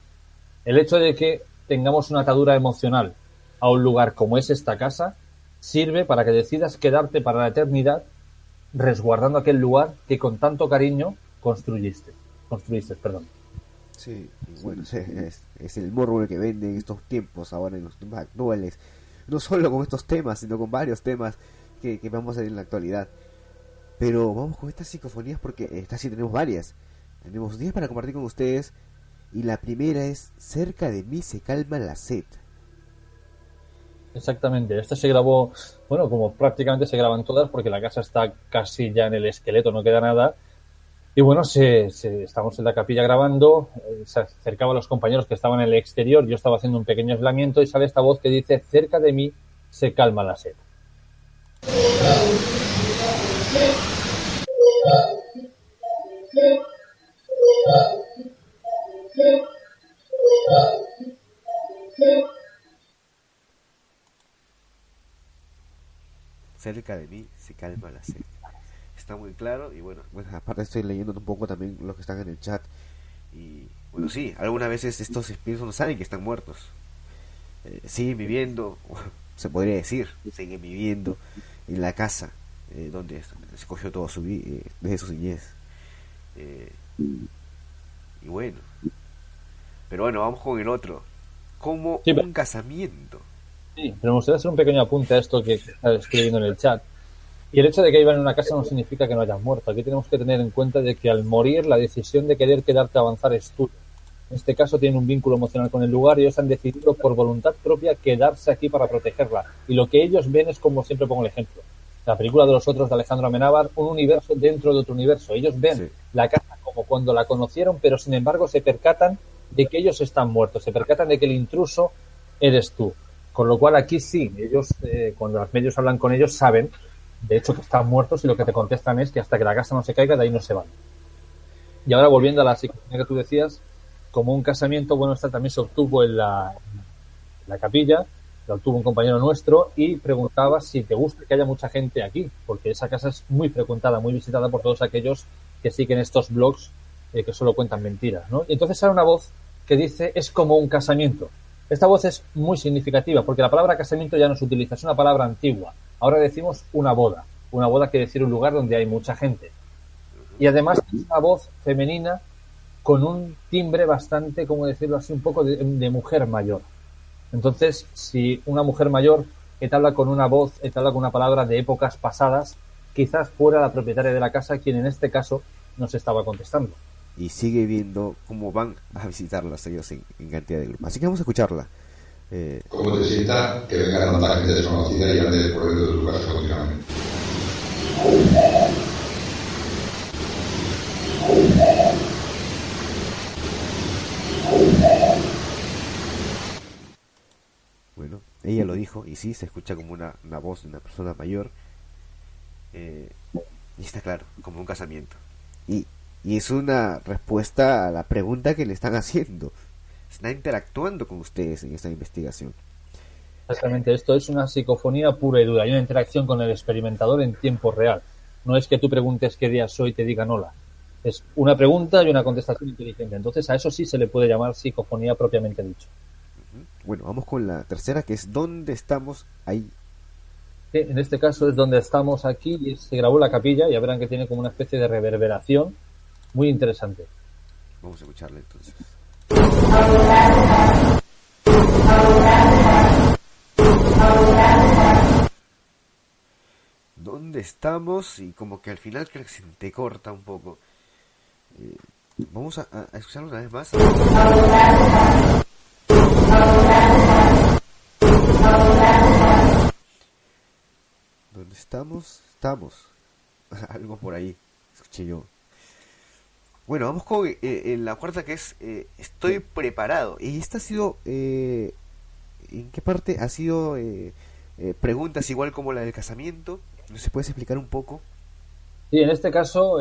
El hecho de que tengamos una atadura emocional a un lugar como es esta casa sirve para que decidas quedarte para la eternidad resguardando aquel lugar que con tanto cariño construiste. Construiste, perdón. Sí, bueno, es, es el morbo que vende en estos tiempos, ahora en los actuales. No solo con estos temas, sino con varios temas que, que vamos a ver en la actualidad. Pero vamos con estas psicofonías porque estas sí tenemos varias. Tenemos 10 para compartir con ustedes. Y la primera es Cerca de mí se calma la sed. Exactamente, este se grabó, bueno, como prácticamente se graban todas porque la casa está casi ya en el esqueleto, no queda nada. Y bueno, se, se- estamos en la capilla grabando, eh, se acercaba a los compañeros que estaban en el exterior, yo estaba haciendo un pequeño aislamiento y sale esta voz que dice, cerca de mí se calma la sed. Cerca de mí se calma la sed. Está muy claro y bueno, bueno, aparte estoy leyendo un poco también los que están en el chat. Y bueno, sí, algunas veces estos espíritus no saben que están muertos. Eh, siguen viviendo, se podría decir, siguen viviendo en la casa eh, donde se cogió todo su vi- eh, desde su niñez. Eh, y bueno, pero bueno, vamos con el otro. Como Sí, un casamiento. Sí, pero me gustaría hacer un pequeño apunte a esto que está escribiendo en el chat. Y el hecho de que iban en una casa no significa que no hayas muerto. Aquí tenemos que tener en cuenta de que al morir la decisión de querer quedarte a avanzar es tuya. En este caso tienen un vínculo emocional con el lugar y ellos han decidido por voluntad propia quedarse aquí para protegerla. Y lo que ellos ven es como siempre pongo el ejemplo. La película de los otros de Alejandro Amenábar, un universo dentro de otro universo. Ellos ven Sí. la casa como cuando la conocieron, pero sin embargo se percatan de que ellos están muertos, se percatan de que el intruso eres tú. Con lo cual aquí sí, ellos, eh, cuando los medios hablan con ellos, saben, de hecho, que están muertos y lo que te contestan es que hasta que la casa no se caiga, de ahí no se van. Y ahora volviendo a la psicología que tú decías, como un casamiento, bueno, esta también se obtuvo en la, la capilla, la obtuvo un compañero nuestro y preguntaba si te gusta que haya mucha gente aquí, porque esa casa es muy frecuentada, muy visitada por todos aquellos que siguen estos blogs eh, que solo cuentan mentiras, ¿no? Y entonces sale una voz que dice es como un casamiento. Esta voz es muy significativa porque la palabra casamiento ya no se utiliza, es una palabra antigua. Ahora decimos una boda. Una boda quiere decir un lugar donde hay mucha gente. Y además es una voz femenina con un timbre bastante, como decirlo así, un poco de, mujer mayor. Entonces, si una mujer mayor te habla con una voz, te habla con una palabra de épocas pasadas, quizás fuera la propietaria de la casa quien en este caso nos estaba contestando. Y sigue viendo cómo van a visitarlas ellos en, en cantidad de grupos. Así que vamos a escucharla. Eh, ¿Cómo te sienta que venga tanta gente desconocida y ande por dentro de tu casa continuamente? bueno, ella lo dijo y sí, se escucha como una, una voz de una persona mayor. Eh, y está claro, como un casamiento. Y, y es una respuesta a la pregunta que le están haciendo. Está interactuando con ustedes en esta investigación. Exactamente, esto es una psicofonía pura y dura. Hay una interacción con el experimentador en tiempo real. No es que tú preguntes qué día soy y te digan hola. Es una pregunta y una contestación inteligente. Entonces a eso sí se le puede llamar psicofonía propiamente dicho. Bueno, vamos con la tercera, que es ¿Dónde estamos ahí? En este caso es donde estamos aquí y se grabó la capilla. Ya verán que tiene como una especie de reverberación muy interesante. Vamos a escucharla entonces. ¿Dónde estamos? Y como que al final creo que se te corta un poco. Eh, vamos a- a escucharlo una vez más. ¿Dónde estamos? Estamos. Algo por ahí. Escuché yo. Bueno, vamos con eh, eh, la cuarta que es eh, Estoy preparado. Y esta ha sido... eh, ¿En qué parte ha sido eh, eh, preguntas igual como la del casamiento? ¿No se puedes explicar un poco? Y en este caso,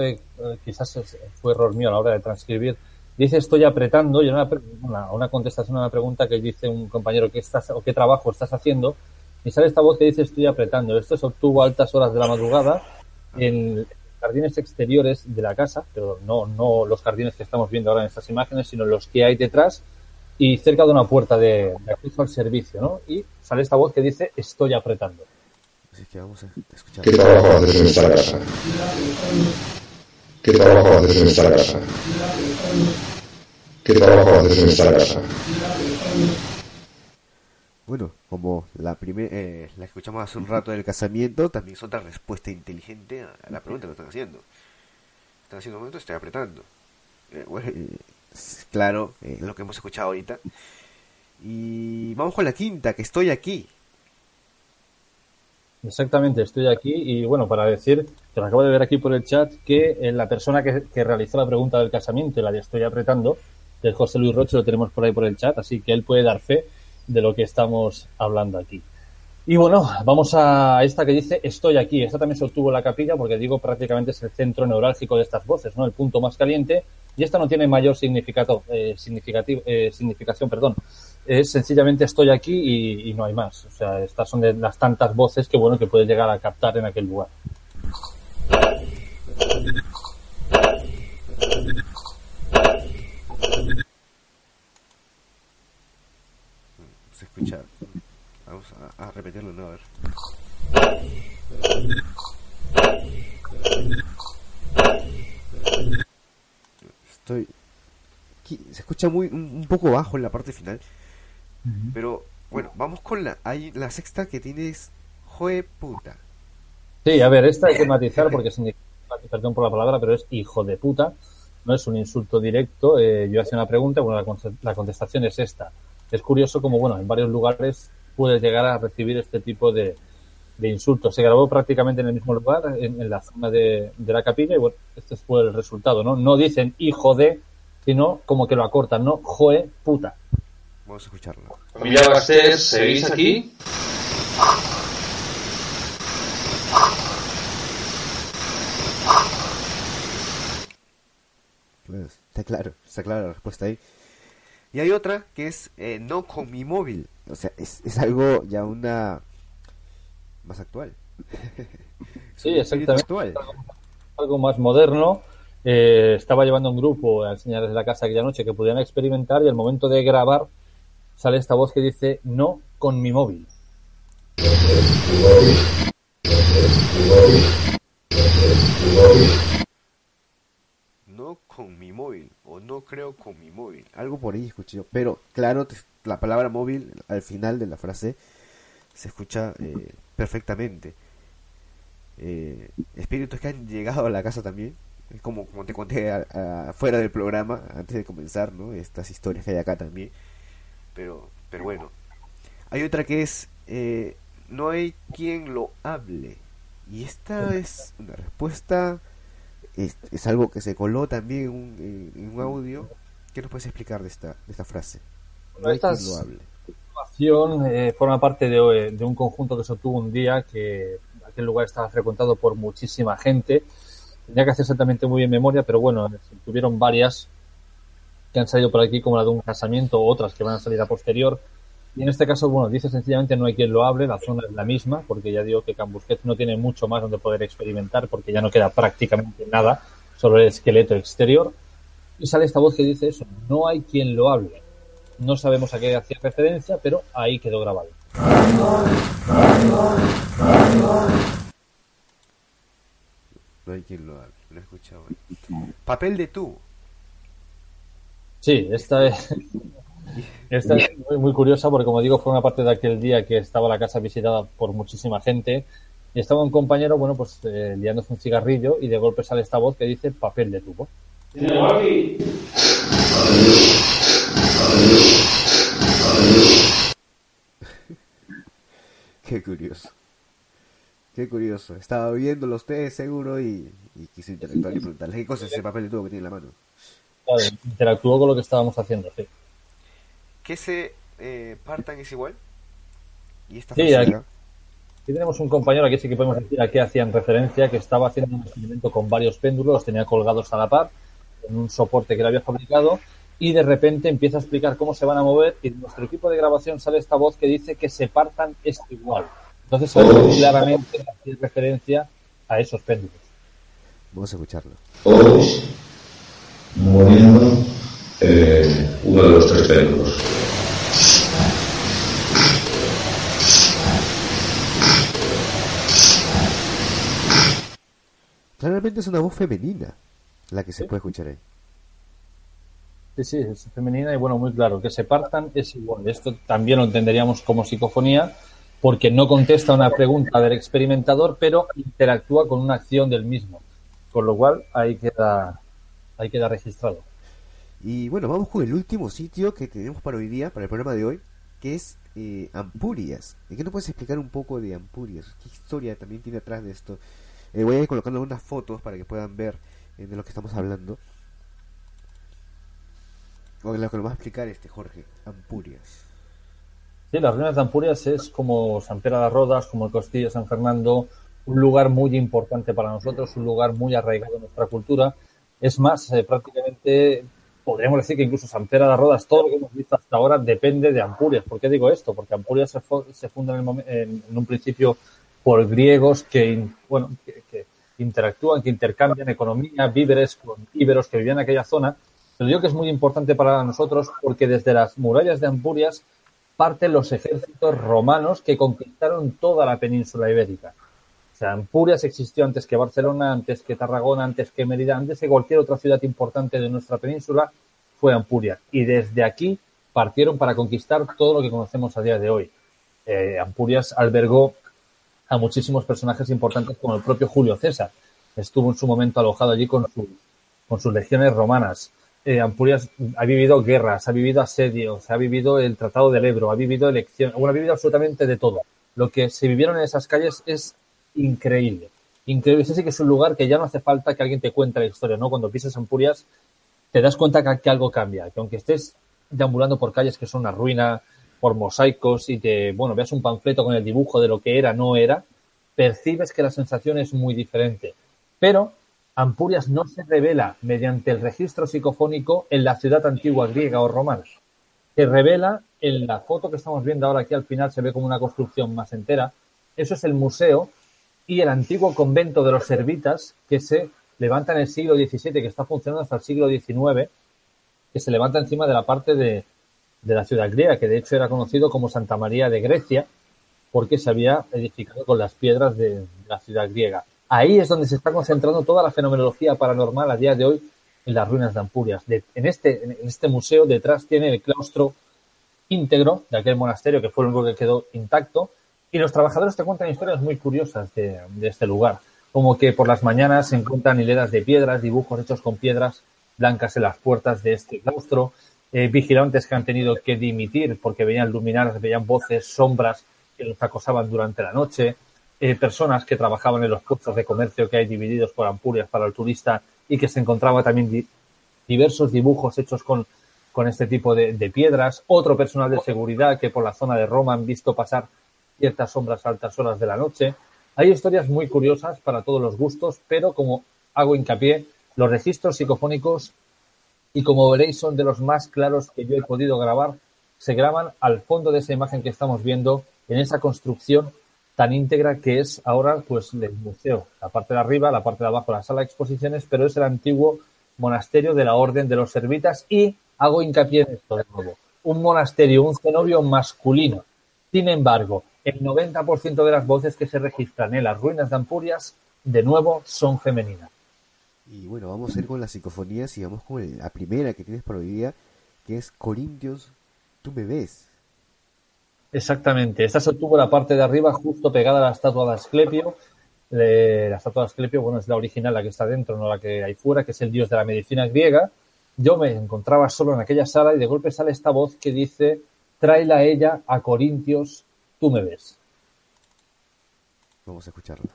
quizás fue error mío a la hora de transcribir. Dice estoy apretando y una, una, una contestación a una pregunta que dice un compañero qué estás o qué trabajo estás haciendo y sale esta voz que dice estoy apretando. Esto se obtuvo a altas horas de la madrugada en jardines exteriores de la casa, pero no, no los jardines que estamos viendo ahora en estas imágenes, sino los que hay detrás y cerca de una puerta de, de acceso al servicio, ¿no? Y sale esta voz que dice estoy apretando. Así que vamos a escuchar. ¿Qué trabajo haces en esta casa? ¿Qué trabajo haces en esta casa? ¿Qué trabajo haces en esta casa? Bueno, como la primer, eh, la escuchamos hace un rato del casamiento, también es otra respuesta inteligente a, la pregunta que están haciendo. Están haciendo un momento, estoy apretando. Eh, bueno, eh, claro, eh, lo que hemos escuchado ahorita. Y vamos con la quinta, que estoy aquí. Exactamente, estoy aquí y bueno, para decir, que lo acabo de ver aquí por el chat, que eh, la persona que, que realizó la pregunta del casamiento y la de estoy apretando, que es José Luis Roche, lo tenemos por ahí por el chat, así que él puede dar fe de lo que estamos hablando aquí. Y bueno, vamos a esta que dice estoy aquí. Esta también se obtuvo la capilla porque digo prácticamente es el centro neurálgico de estas voces, ¿no? El punto más caliente. Y esta no tiene mayor significado, eh, significativo, eh, significación, perdón. Es sencillamente estoy aquí y, no hay más. O sea, estas son las tantas voces que bueno que puedes llegar a captar en aquel lugar. Se escucha. Vamos a, a repetirlo, ¿no? A ver. Estoy. se escucha muy un, poco bajo en la parte final. Pero bueno, vamos con la. Hay la sexta que tienes. Joe puta. Sí, a ver, esta hay que matizar porque significa, perdón por la palabra, pero es hijo de puta. No es un insulto directo. Eh, yo hacía una pregunta, bueno, la, la contestación es esta. Es curioso como, bueno, en varios lugares puedes llegar a recibir este tipo de, de insultos. Se grabó prácticamente en el mismo lugar, en, en la zona de, de la capilla, y bueno, este fue el resultado, ¿no? No dicen hijo de, sino como que lo acortan, ¿no? Joe puta. Vamos a escucharlo. Familia Bastés, ¿seguís aquí? Pues, está claro, está clara la respuesta ahí. Y hay otra que es eh, no con mi móvil. O sea, es, es algo ya una más actual. Sí, exactamente. actual. algo más moderno. Eh, estaba llevando un grupo a enseñarles de la casa aquella noche que pudieran experimentar y al momento de grabar sale esta voz que dice no con mi móvil. No con mi móvil no creo con mi móvil. Algo por ahí escuché yo. Pero claro, la palabra móvil al final de la frase se escucha eh, perfectamente. Eh, espíritus que han llegado a la casa también. Como, como te conté a- a- fuera del programa, antes de comenzar, ¿no? Estas historias que hay acá también. Pero, pero bueno. Hay otra que es, eh, no hay quien lo hable. Y esta es una respuesta, es, es algo que se coló también en un, en- en un audio. ¿Qué nos puedes explicar de esta, de esta frase? No hay quien Estas- lo hable. eh, forma parte de, de un conjunto que se obtuvo un día que aquel lugar estaba frecuentado por muchísima gente. Tenía que hacer exactamente muy bien memoria, pero bueno, tuvieron varias que han salido por aquí, como la de un casamiento, otras que van a salir a posterior. Y en este caso, bueno, dice sencillamente no hay quien lo hable, la zona es la misma, porque ya digo que Cambusquet no tiene mucho más donde poder experimentar, porque ya no queda prácticamente nada, solo el esqueleto exterior. Y sale esta voz que dice eso, no hay quien lo hable. No sabemos a qué hacía referencia, pero ahí quedó grabado. No hay quien lo hable. Lo he escuchado. Papel de tubo. Sí, esta es, esta es muy, muy curiosa porque, como digo, fue una parte de aquel día que estaba la casa visitada por muchísima gente y estaba un compañero, bueno, pues eh, liándose un cigarrillo y de golpe sale esta voz que dice papel de tubo. Qué curioso. Qué curioso. Estaba viéndolo usted seguro y, y quiso interactuar y preguntarle qué cosa es ese papel de tubo que tiene en la mano. Claro, interactuó con lo que estábamos haciendo, sí. Que se eh, partan es igual. Y esta Sí, aquí- tenemos un compañero, aquí sí que podemos decir a qué hacían referencia, que estaba haciendo un experimento con varios péndulos, los tenía colgados a la par, en un soporte que él había fabricado, y de repente empieza a explicar cómo se van a mover, y de nuestro equipo de grabación sale esta voz que dice que se partan es igual. Entonces se ve claramente hacer referencia a esos péndulos. Vamos a escucharlo. Todos muriendo eh, uno de los tres péndulos. Claramente es una voz femenina la que se puede escuchar ahí. Sí, sí, es femenina y bueno, muy claro, que se partan es igual. Esto también lo entenderíamos como psicofonía porque no contesta una pregunta del experimentador, pero interactúa con una acción del mismo. Con lo cual, ahí queda, ahí queda registrado. Y bueno, vamos con el último sitio que tenemos para hoy día, para el programa de hoy, que es eh, Ampurias. ¿Y qué nos puedes explicar un poco de Ampurias? ¿Qué historia también tiene atrás de esto? Eh, voy a ir colocando unas fotos para que puedan ver eh, de lo que estamos hablando. O lo que nos va a explicar este Jorge, Ampurias. Sí, las ruinas de Ampurias es como San Pedro de las Rodas, como el Castillo de San Fernando, un lugar muy importante para nosotros, un lugar muy arraigado en nuestra cultura. Es más, eh, prácticamente podríamos decir que incluso San Pedro de Rodas, todo lo que hemos visto hasta ahora depende de Ampurias. ¿Por qué digo esto? Porque Ampurias se, funda en, un principio por griegos que, bueno, que, interactúan, que intercambian economía, víveres con íberos que vivían en aquella zona. Pero digo que es muy importante para nosotros porque desde las murallas de Ampurias parten los ejércitos romanos que conquistaron toda la península ibérica. Sea, Ampurias existió antes que Barcelona, antes que Tarragona, antes que Mérida, antes que cualquier otra ciudad importante de nuestra península, fue Ampurias. Y desde aquí partieron para conquistar todo lo que conocemos a día de hoy. Eh, Ampurias albergó a muchísimos personajes importantes como el propio Julio César. Estuvo en su momento alojado allí con, sus legiones romanas. Eh, Ampurias ha vivido guerras, ha vivido asedios, ha vivido el Tratado del Ebro, ha vivido elecciones, ha vivido absolutamente de todo. Lo que se vivieron en esas calles es increíble. Increíble. Ese sí que es un lugar que ya no hace falta que alguien te cuente la historia, ¿no? Cuando pisas Ampurias te das cuenta que, algo cambia, que aunque estés deambulando por calles que son una ruina, por mosaicos y te, bueno, veas un panfleto con el dibujo de lo que era, no era, percibes que la sensación es muy diferente. Pero Ampurias no se revela mediante el registro psicofónico en la ciudad antigua griega o romana. Se revela en la foto que estamos viendo ahora aquí al final, se ve como una construcción más entera. Eso es el museo y el antiguo convento de los servitas que se levanta en el siglo XVII, que está funcionando hasta el siglo XIX, que se levanta encima de la parte de, de la ciudad griega, que de hecho era conocido como Santa María de Grecia, porque se había edificado con las piedras de, la ciudad griega. Ahí es donde se está concentrando toda la fenomenología paranormal a día de hoy en las ruinas de Ampurias. en, este, en este museo detrás tiene el claustro íntegro de aquel monasterio que fue el único que quedó intacto y los trabajadores te cuentan historias muy curiosas de, este lugar, como que por las mañanas se encuentran hileras de piedras, dibujos hechos con piedras blancas en las puertas de este claustro, eh, vigilantes que han tenido que dimitir porque veían luminarias, veían voces, sombras que los acosaban durante la noche, eh, personas que trabajaban en los puestos de comercio que hay divididos por Ampurias para el turista y que se encontraba también diversos dibujos hechos con, con este tipo de, piedras, otro personal de seguridad que por la zona de Roma han visto pasar ciertas sombras a altas horas de la noche. Hay historias muy curiosas para todos los gustos, pero como hago hincapié, los registros psicofónicos y como veréis son de los más claros que yo he podido grabar. Se graban al fondo de esa imagen que estamos viendo en esa construcción tan íntegra que es ahora pues el museo. La parte de arriba, la parte de abajo, la sala de exposiciones, pero es el antiguo monasterio de la Orden de los Servitas y hago hincapié en esto de nuevo. Un monasterio, un cenobio masculino. Sin embargo, el 90% de las voces que se registran en las ruinas de Ampurias, de nuevo, son femeninas. Y bueno, vamos a ir con las psicofonías y vamos con la primera que tienes para hoy día, que es Corintios, tú me ves. Exactamente, esta se obtuvo la parte de arriba justo pegada a la estatua de Asclepio. la estatua de Asclepio, bueno, es la original, la que está dentro, no la que hay fuera, que es el dios de la medicina griega. Yo me encontraba solo en aquella sala y de golpe sale esta voz que dice, tráela a ella a Corintios, tú me ves. Vamos a escucharla.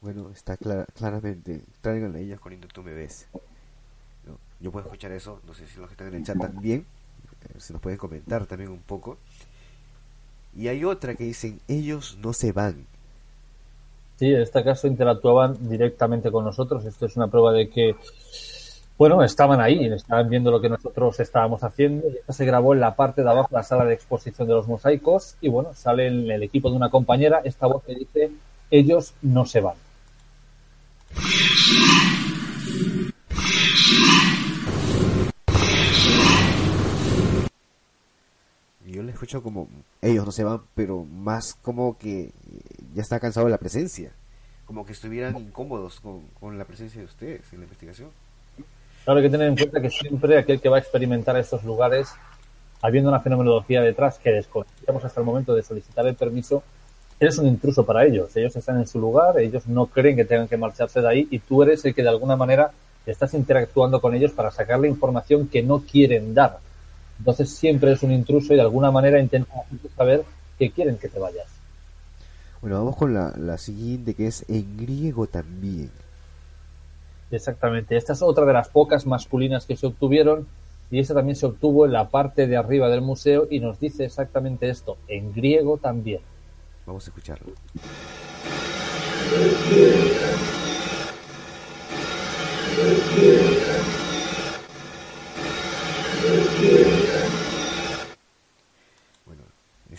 Bueno, está claramente. Traigan a ella cuando tú me ves. Yo puedo escuchar eso. No sé si los que están en el chat también. Se nos pueden comentar también un poco. Y hay otra que dicen: Ellos no se van. Sí, en este caso interactuaban directamente con nosotros. Esto es una prueba de que, bueno, estaban ahí, estaban viendo lo que nosotros estábamos haciendo. Esto se grabó en la parte de abajo, la sala de exposición de los mosaicos. Y bueno, sale en el equipo de una compañera esta voz que dice: Ellos no se van. Yo le escucho como ellos no se van, pero más como que ya está cansado de la presencia. Como que estuvieran incómodos con, con la presencia de ustedes en la investigación. Claro, hay que tener en cuenta que siempre aquel que va a experimentar estos lugares, habiendo una fenomenología detrás que desconocíamos hasta el momento de solicitar el permiso, eres un intruso para ellos. Ellos están en su lugar, ellos no creen que tengan que marcharse de ahí y tú eres el que de alguna manera estás interactuando con ellos para sacar la información que no quieren dar. Entonces siempre es un intruso y de alguna manera intentan hacerte saber que quieren que te vayas. Bueno, vamos con la, la siguiente que es en griego también. Exactamente. Esta es otra de las pocas masculinas que se obtuvieron y esta también se obtuvo en la parte de arriba del museo y nos dice exactamente esto, en griego también. Vamos a escucharlo. Bueno,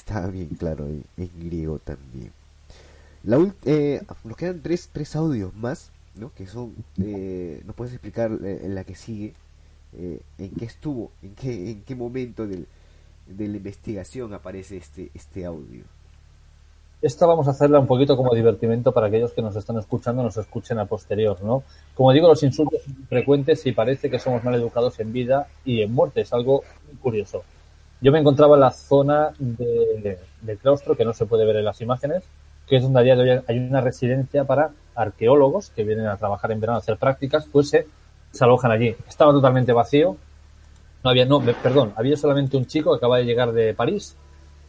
está bien claro en, en griego también. La eh, nos quedan tres, tres audios más, ¿no? Que son, eh, ¿nos puedes explicar eh, en la que sigue? eh, ¿En qué estuvo? ¿En qué, en qué momento del, de la investigación aparece este, este audio? Esta vamos a hacerla un poquito como divertimento para aquellos que nos están escuchando, nos escuchen a posterior, ¿no? Como digo, los insultos son frecuentes y parece que somos mal educados en vida y en muerte. Es algo muy curioso. Yo me encontraba en la zona de, del claustro, que no se puede ver en las imágenes, que es donde a de hay una residencia para arqueólogos que vienen a trabajar en verano a hacer prácticas, pues se, se alojan allí. Estaba totalmente vacío. No había, no, perdón, había solamente un chico que acaba de llegar de París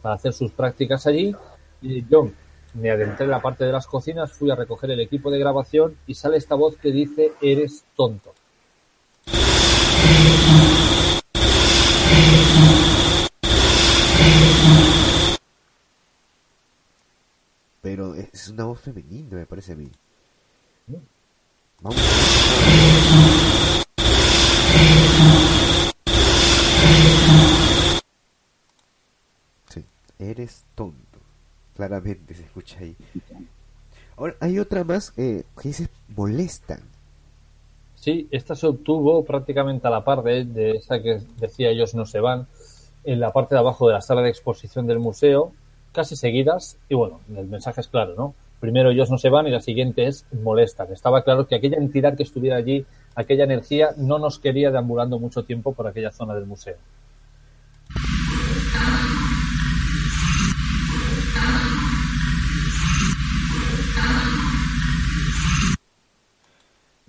para hacer sus prácticas allí. Y yo me adentré en la parte de las cocinas, fui a recoger el equipo de grabación y sale esta voz que dice, eres tonto. Pero es una voz femenina, me parece a mí. Vamos. Sí, eres tonto. Claramente se escucha ahí. Ahora, hay otra más eh, que dice molestan. Sí, esta se obtuvo prácticamente a la par de, de esa que decía ellos no se van, en la parte de abajo de la sala de exposición del museo, casi seguidas, y bueno, el mensaje es claro, ¿no? Primero ellos no se van y la siguiente es molestan. Estaba claro que aquella entidad que estuviera allí, aquella energía, no nos quería deambulando mucho tiempo por aquella zona del museo.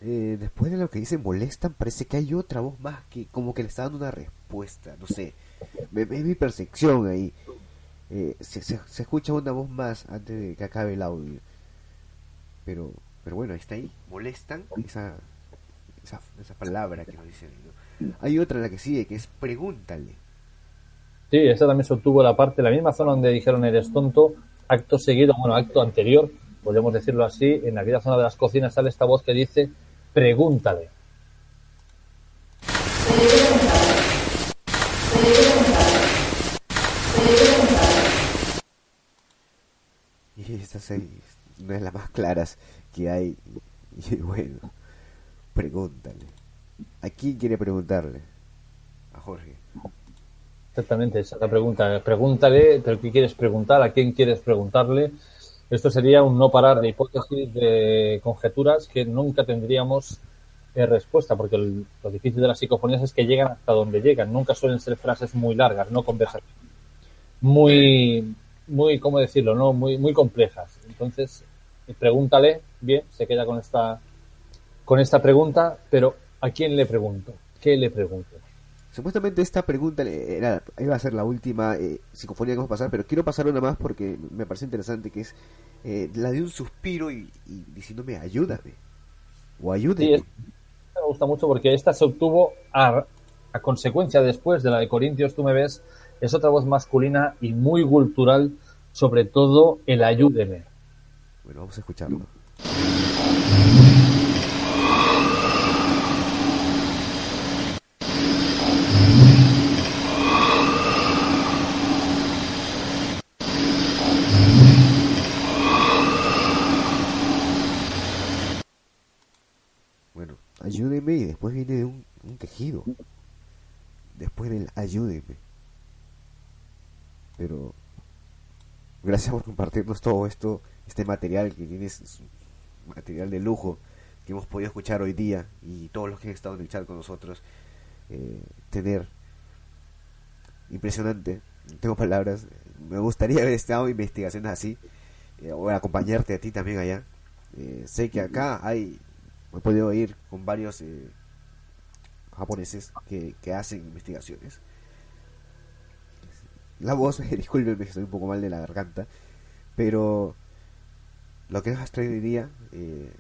Eh, después de lo que dice molestan, parece que hay otra voz más que como que le está dando una respuesta. No sé, me- es mi percepción ahí. Eh, se, escucha una voz más antes de que acabe el audio. Pero, pero bueno, está ahí. Molestan esa, esa, esa palabra que nos dicen. Hay otra la que sigue que es pregúntale. Sí, esa también se obtuvo la parte, la misma zona donde dijeron eres tonto, acto seguido, bueno, acto anterior, podemos decirlo así, en aquella zona de las cocinas sale esta voz que dice pregúntale. Y estas ahí, una de las más claras que hay. Y bueno, pregúntale. ¿A quién quiere preguntarle? A Jorge. Exactamente, esa es la pregunta. Pregúntale, pero ¿qué quieres preguntar? ¿A quién quieres preguntarle? Esto sería un no parar de hipótesis, de conjeturas que nunca tendríamos eh, respuesta, porque el- lo difícil de las psicofonías es que llegan hasta donde llegan. Nunca suelen ser frases muy largas, no conversaciones. Muy, muy, ¿cómo decirlo? No, muy, muy complejas. Entonces, pregúntale, bien, se queda con esta, con esta pregunta, pero ¿a quién le pregunto? ¿Qué le pregunto? Supuestamente esta pregunta le- era, iba a ser la última eh, psicofonía que vamos a pasar, pero quiero pasar una más porque me parece interesante, que es eh, la de un suspiro y, y diciéndome ayúdame. O. Sí, es- me gusta mucho porque esta se obtuvo a, a consecuencia después de la de Corintios, tú me ves, es otra voz masculina y muy cultural, sobre todo el ayúdeme. Bueno, vamos a escucharlo. Bueno, ayúdeme y después viene un, un quejido. Después del ayúdeme. Pero gracias por compartirnos todo esto, este material que tienes, material de lujo que hemos podido escuchar hoy día y todos los que han estado en el chat con nosotros eh, tener impresionante. No tengo palabras. Me gustaría haber estado en investigaciones así eh, o acompañarte a ti también allá. Eh, sé que acá hay, he podido ir con varios japoneses que, que hacen investigaciones. La voz, discúlpenme que estoy un poco mal de la garganta, pero lo que nos has traído hoy día eh,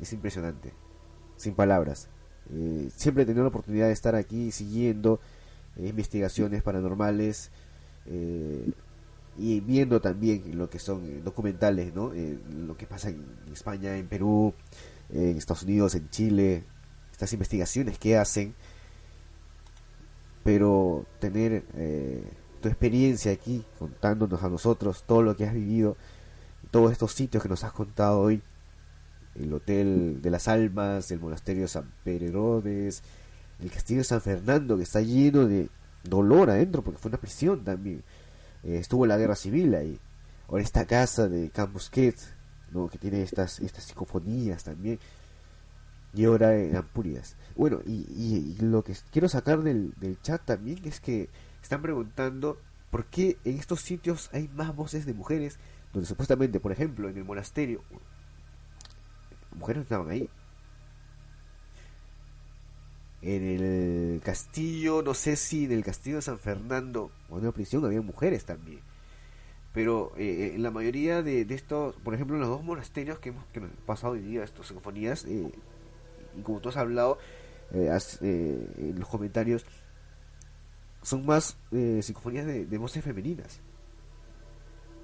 es impresionante, sin palabras. Eh, siempre he tenido la oportunidad de estar aquí siguiendo eh, investigaciones paranormales eh, y viendo también lo que son eh, documentales, ¿no? Eh, lo que pasa en España, en Perú, en Estados Unidos, en Chile, estas investigaciones que hacen, pero tener eh, tu experiencia aquí contándonos a nosotros todo lo que has vivido, todos estos sitios que nos has contado hoy, el Hotel de las Almas, el Monasterio San Pedro Herodes, el Castillo de San Fernando, que está lleno de dolor adentro, porque fue una prisión también. Eh, estuvo la guerra civil ahí. Ahora esta casa de Camusquet, ¿no? que tiene estas, estas psicofonías también. Y ahora en Ampurias. Bueno, y, y- y lo que quiero sacar del, del chat también es que están preguntando por qué en estos sitios hay más voces de mujeres, donde supuestamente, por ejemplo, en el monasterio, mujeres estaban ahí. En el castillo, no sé si en el castillo de San Fernando o en la prisión había mujeres también. Pero eh, en la mayoría de, de estos, por ejemplo, en los dos monasterios que hemos, que hemos pasado hoy día, estas sinfonías, eh, y como tú has hablado eh, has, eh, en los comentarios, son más eh, psicofonías de, voces femeninas.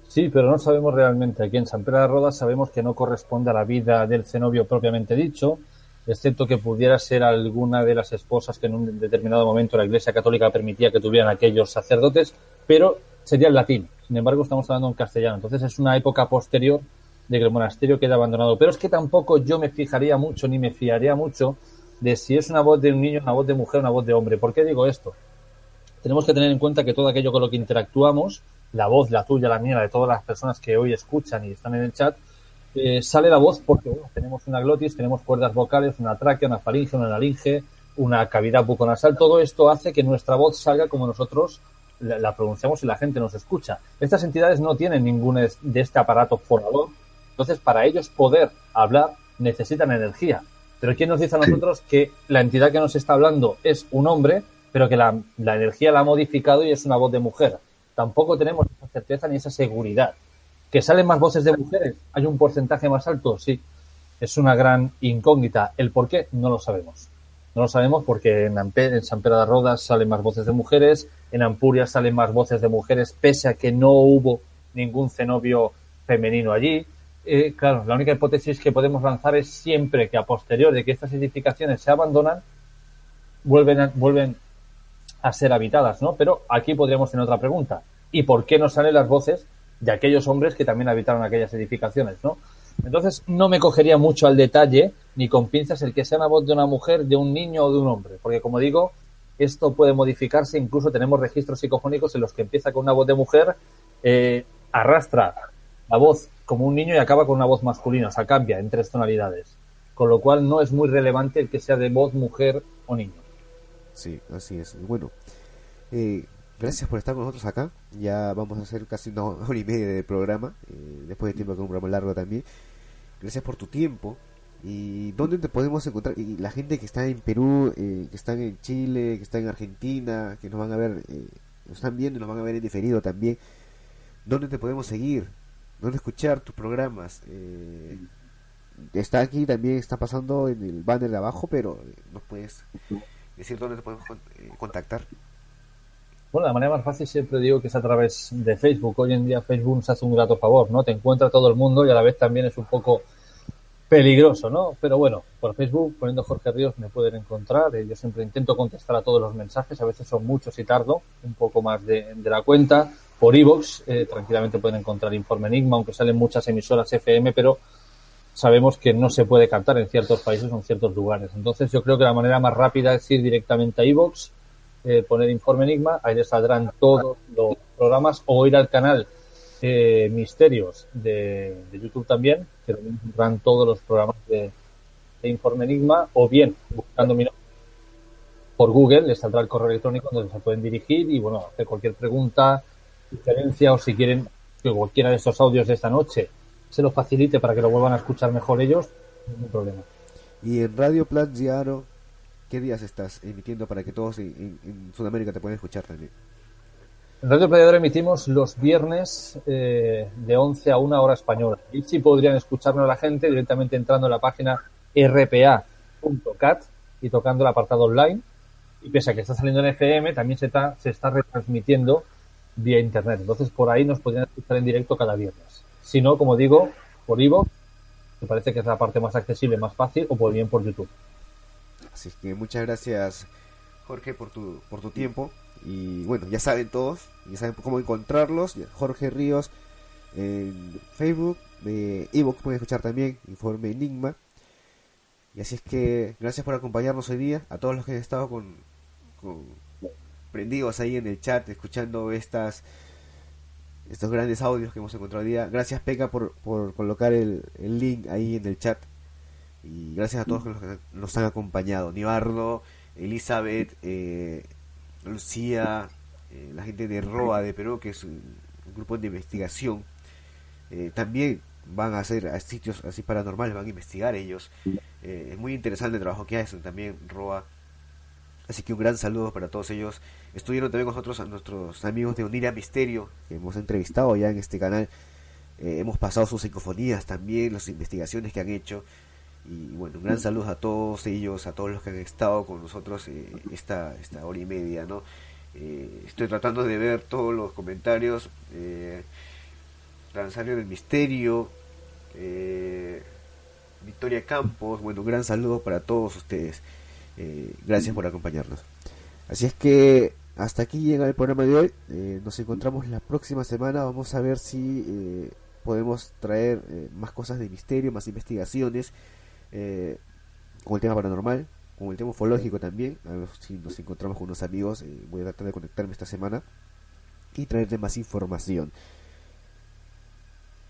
Sí, pero no sabemos realmente. Aquí en San Pedro de Rodas sabemos que no corresponde a la vida del cenobio propiamente dicho, excepto que pudiera ser alguna de las esposas que en un determinado momento la Iglesia Católica permitía que tuvieran aquellos sacerdotes, pero sería en latín. Sin embargo, estamos hablando en castellano. Entonces es una época posterior de que el monasterio queda abandonado. Pero es que tampoco yo me fijaría mucho ni me fiaría mucho de si es una voz de un niño, una voz de mujer, una voz de hombre. ¿Por qué digo esto? Tenemos que tener en cuenta que todo aquello con lo que interactuamos, la voz, la tuya, la mía, la de todas las personas que hoy escuchan y están en el chat, eh, sale la voz porque bueno, tenemos una glotis, tenemos cuerdas vocales, una tráquea, una faringe, una laringe, una cavidad buconasal. Todo esto hace que nuestra voz salga como nosotros la, la pronunciamos y la gente nos escucha. Estas entidades no tienen ningún es- de este aparato fonador, entonces para ellos poder hablar necesitan energía. Pero ¿quién nos dice a nosotros que la entidad que nos está hablando es un hombre, pero que la, la energía la ha modificado y es una voz de mujer? Tampoco tenemos esa certeza ni esa seguridad. ¿Que salen más voces de mujeres? ¿Hay un porcentaje más alto? Sí. Es una gran incógnita. ¿El por qué? No lo sabemos. No lo sabemos porque en, Ampe- en San Pedro de Rodas salen más voces de mujeres, en Ampurias salen más voces de mujeres, pese a que no hubo ningún cenobio femenino allí. Eh, claro, la única hipótesis que podemos lanzar es siempre que a posterior de que estas edificaciones se abandonan, vuelven a, vuelven a ser habitadas, ¿no? Pero aquí podríamos tener otra pregunta. ¿Y por qué no salen las voces de aquellos hombres que también habitaron aquellas edificaciones, ¿no? Entonces no me cogería mucho al detalle ni con pinzas el que sea una voz de una mujer, de un niño o de un hombre, porque como digo, esto puede modificarse, incluso tenemos registros psicofónicos en los que empieza con una voz de mujer, eh, arrastra la voz como un niño y acaba con una voz masculina, o sea, cambia en tres tonalidades, con lo cual no es muy relevante el que sea de voz mujer o niño. Sí, así es. Bueno, eh, gracias por estar con nosotros acá. Ya vamos a hacer casi una hora y media de programa, eh, después de tiempo que un programa largo también. Gracias por tu tiempo. ¿Y dónde te podemos encontrar? Y la gente que está en Perú, eh, que están en Chile, que está en Argentina, que nos van a ver, eh, nos están viendo y nos van a ver en diferido también. ¿Dónde te podemos seguir? ¿Dónde escuchar tus programas? Eh, está aquí también, está pasando en el banner de abajo, pero eh, nos puedes decir dónde te podemos eh, contactar. Bueno, la manera más fácil siempre digo que es a través de Facebook. Hoy en día Facebook nos hace un grato favor, ¿no? Te encuentra todo el mundo y a la vez también es un poco peligroso, ¿no? Pero bueno, por Facebook, poniendo Jorge Ríos, me pueden encontrar. Eh, Yo siempre intento contestar a todos los mensajes, a veces son muchos y tardo, un poco más de, de la cuenta. Por iVoox, eh, tranquilamente pueden encontrar Informe Enigma, aunque salen muchas emisoras FM, pero sabemos que no se puede cantar en ciertos países o en ciertos lugares. Entonces yo creo que la manera más rápida es ir directamente a iVoox, eh, poner Informe Enigma, ahí les saldrán todos los programas o ir al canal eh, Misterios de, YouTube también, que también encontrarán todos los programas de, Informe Enigma, o bien buscando mi nombre por Google, les saldrá el correo electrónico donde se pueden dirigir y bueno, hacer cualquier pregunta, sugerencia o si quieren que cualquiera de estos audios de esta noche se lo facilite para que lo vuelvan a escuchar mejor ellos, ningún problema. Y en Radio Plan ¿qué días estás emitiendo para que todos en, Sudamérica te puedan escuchar también? En Radio Playador emitimos los viernes eh, de 11 a 1 hora española. Y si podrían escucharnos la gente directamente entrando en la página rpa.cat y tocando el apartado online. Y pese a que está saliendo en FM, también se está, se está retransmitiendo vía internet. Entonces por ahí nos podrían escuchar en directo cada viernes. Si no, como digo, por Ivo, me parece que es la parte más accesible, más fácil, o por bien por YouTube. Así que muchas gracias, Jorge, por tu, por tu tiempo. Y bueno, ya saben todos, ya saben cómo encontrarlos. Jorge Ríos en Facebook, de Evox pueden escuchar también, Informe Enigma. Y así es que gracias por acompañarnos hoy día, a todos los que han estado con, prendidos ahí en el chat, escuchando estas estos grandes audios que hemos encontrado hoy día. Gracias Peca por, por colocar el, el, link ahí en el chat. Y gracias a todos los que nos han acompañado. Nibardo, Elizabeth, eh, Lucía, eh, la gente de ROA de Perú, que es un, grupo de investigación, eh, también van a hacer a sitios así paranormales, van a investigar ellos. Es muy interesante el trabajo que hacen también ROA. Así que un gran saludo para todos ellos. Estuvieron también con nosotros a nuestros amigos de Uniria Misterio, que hemos entrevistado ya en este canal. hemos pasado sus psicofonías también, las investigaciones que han hecho. Y bueno, un gran saludo a todos ellos, a todos los que han estado con nosotros eh, esta, esta hora y media, ¿no? Eh, estoy tratando de ver todos los comentarios. Eh, del Misterio, eh, Victoria Campos, bueno, un gran saludo para todos ustedes. Gracias por acompañarnos. Así es que hasta aquí llega el programa de hoy. nos encontramos la próxima semana. Vamos a ver si podemos traer más cosas de misterio, más investigaciones eh, con el tema paranormal, con el tema ufológico también. A ver si nos encontramos con unos amigos. Eh, voy a tratar de conectarme esta semana y traerte más información.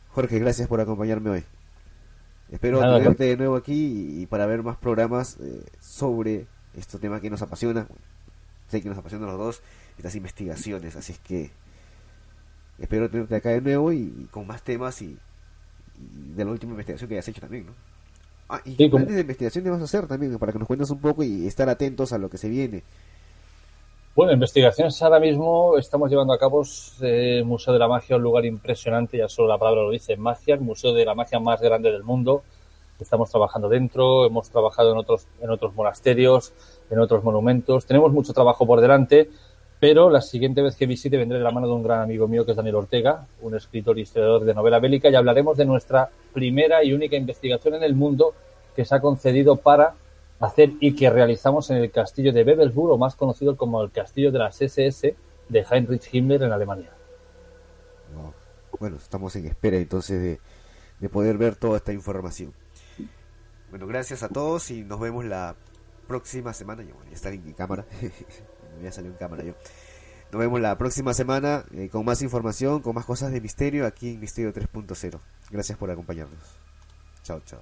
Jorge, gracias por acompañarme hoy. Espero tenerte de nuevo aquí y, para ver más programas eh, sobre estos temas que nos apasiona. Sé que nos apasionan los dos, estas investigaciones. Así es que espero tenerte acá de nuevo y, con más temas y, y, de la última investigación que hayas hecho también, ¿no? Ah, y sí, de investigación vamos a hacer también, para que nos cuentes un poco y estar atentos a lo que se viene. Bueno, investigaciones ahora mismo estamos llevando a cabo eh, Museo de la Magia, un lugar impresionante, ya solo la palabra lo dice, magia, el museo de la magia más grande del mundo. Estamos trabajando dentro, hemos trabajado en otros, en otros monasterios, en otros monumentos. Tenemos mucho trabajo por delante, pero la siguiente vez que visite vendré de la mano de un gran amigo mío que es Daniel Ortega, un escritor y historiador de novela bélica, y hablaremos de nuestra primera y única investigación en el mundo que se ha concedido para hacer y que realizamos en el castillo de Bebelsburg, o más conocido como el castillo de las SS de Heinrich Himmler en Alemania. Bueno, estamos en espera entonces de, poder ver toda esta información. Bueno, gracias a todos y nos vemos la próxima semana. Ya, ya está en cámara. ya salió en cámara yo. Nos vemos la próxima semana eh, con más información, con más cosas de misterio aquí en Misterio 3.0. Gracias por acompañarnos. Chao, chao.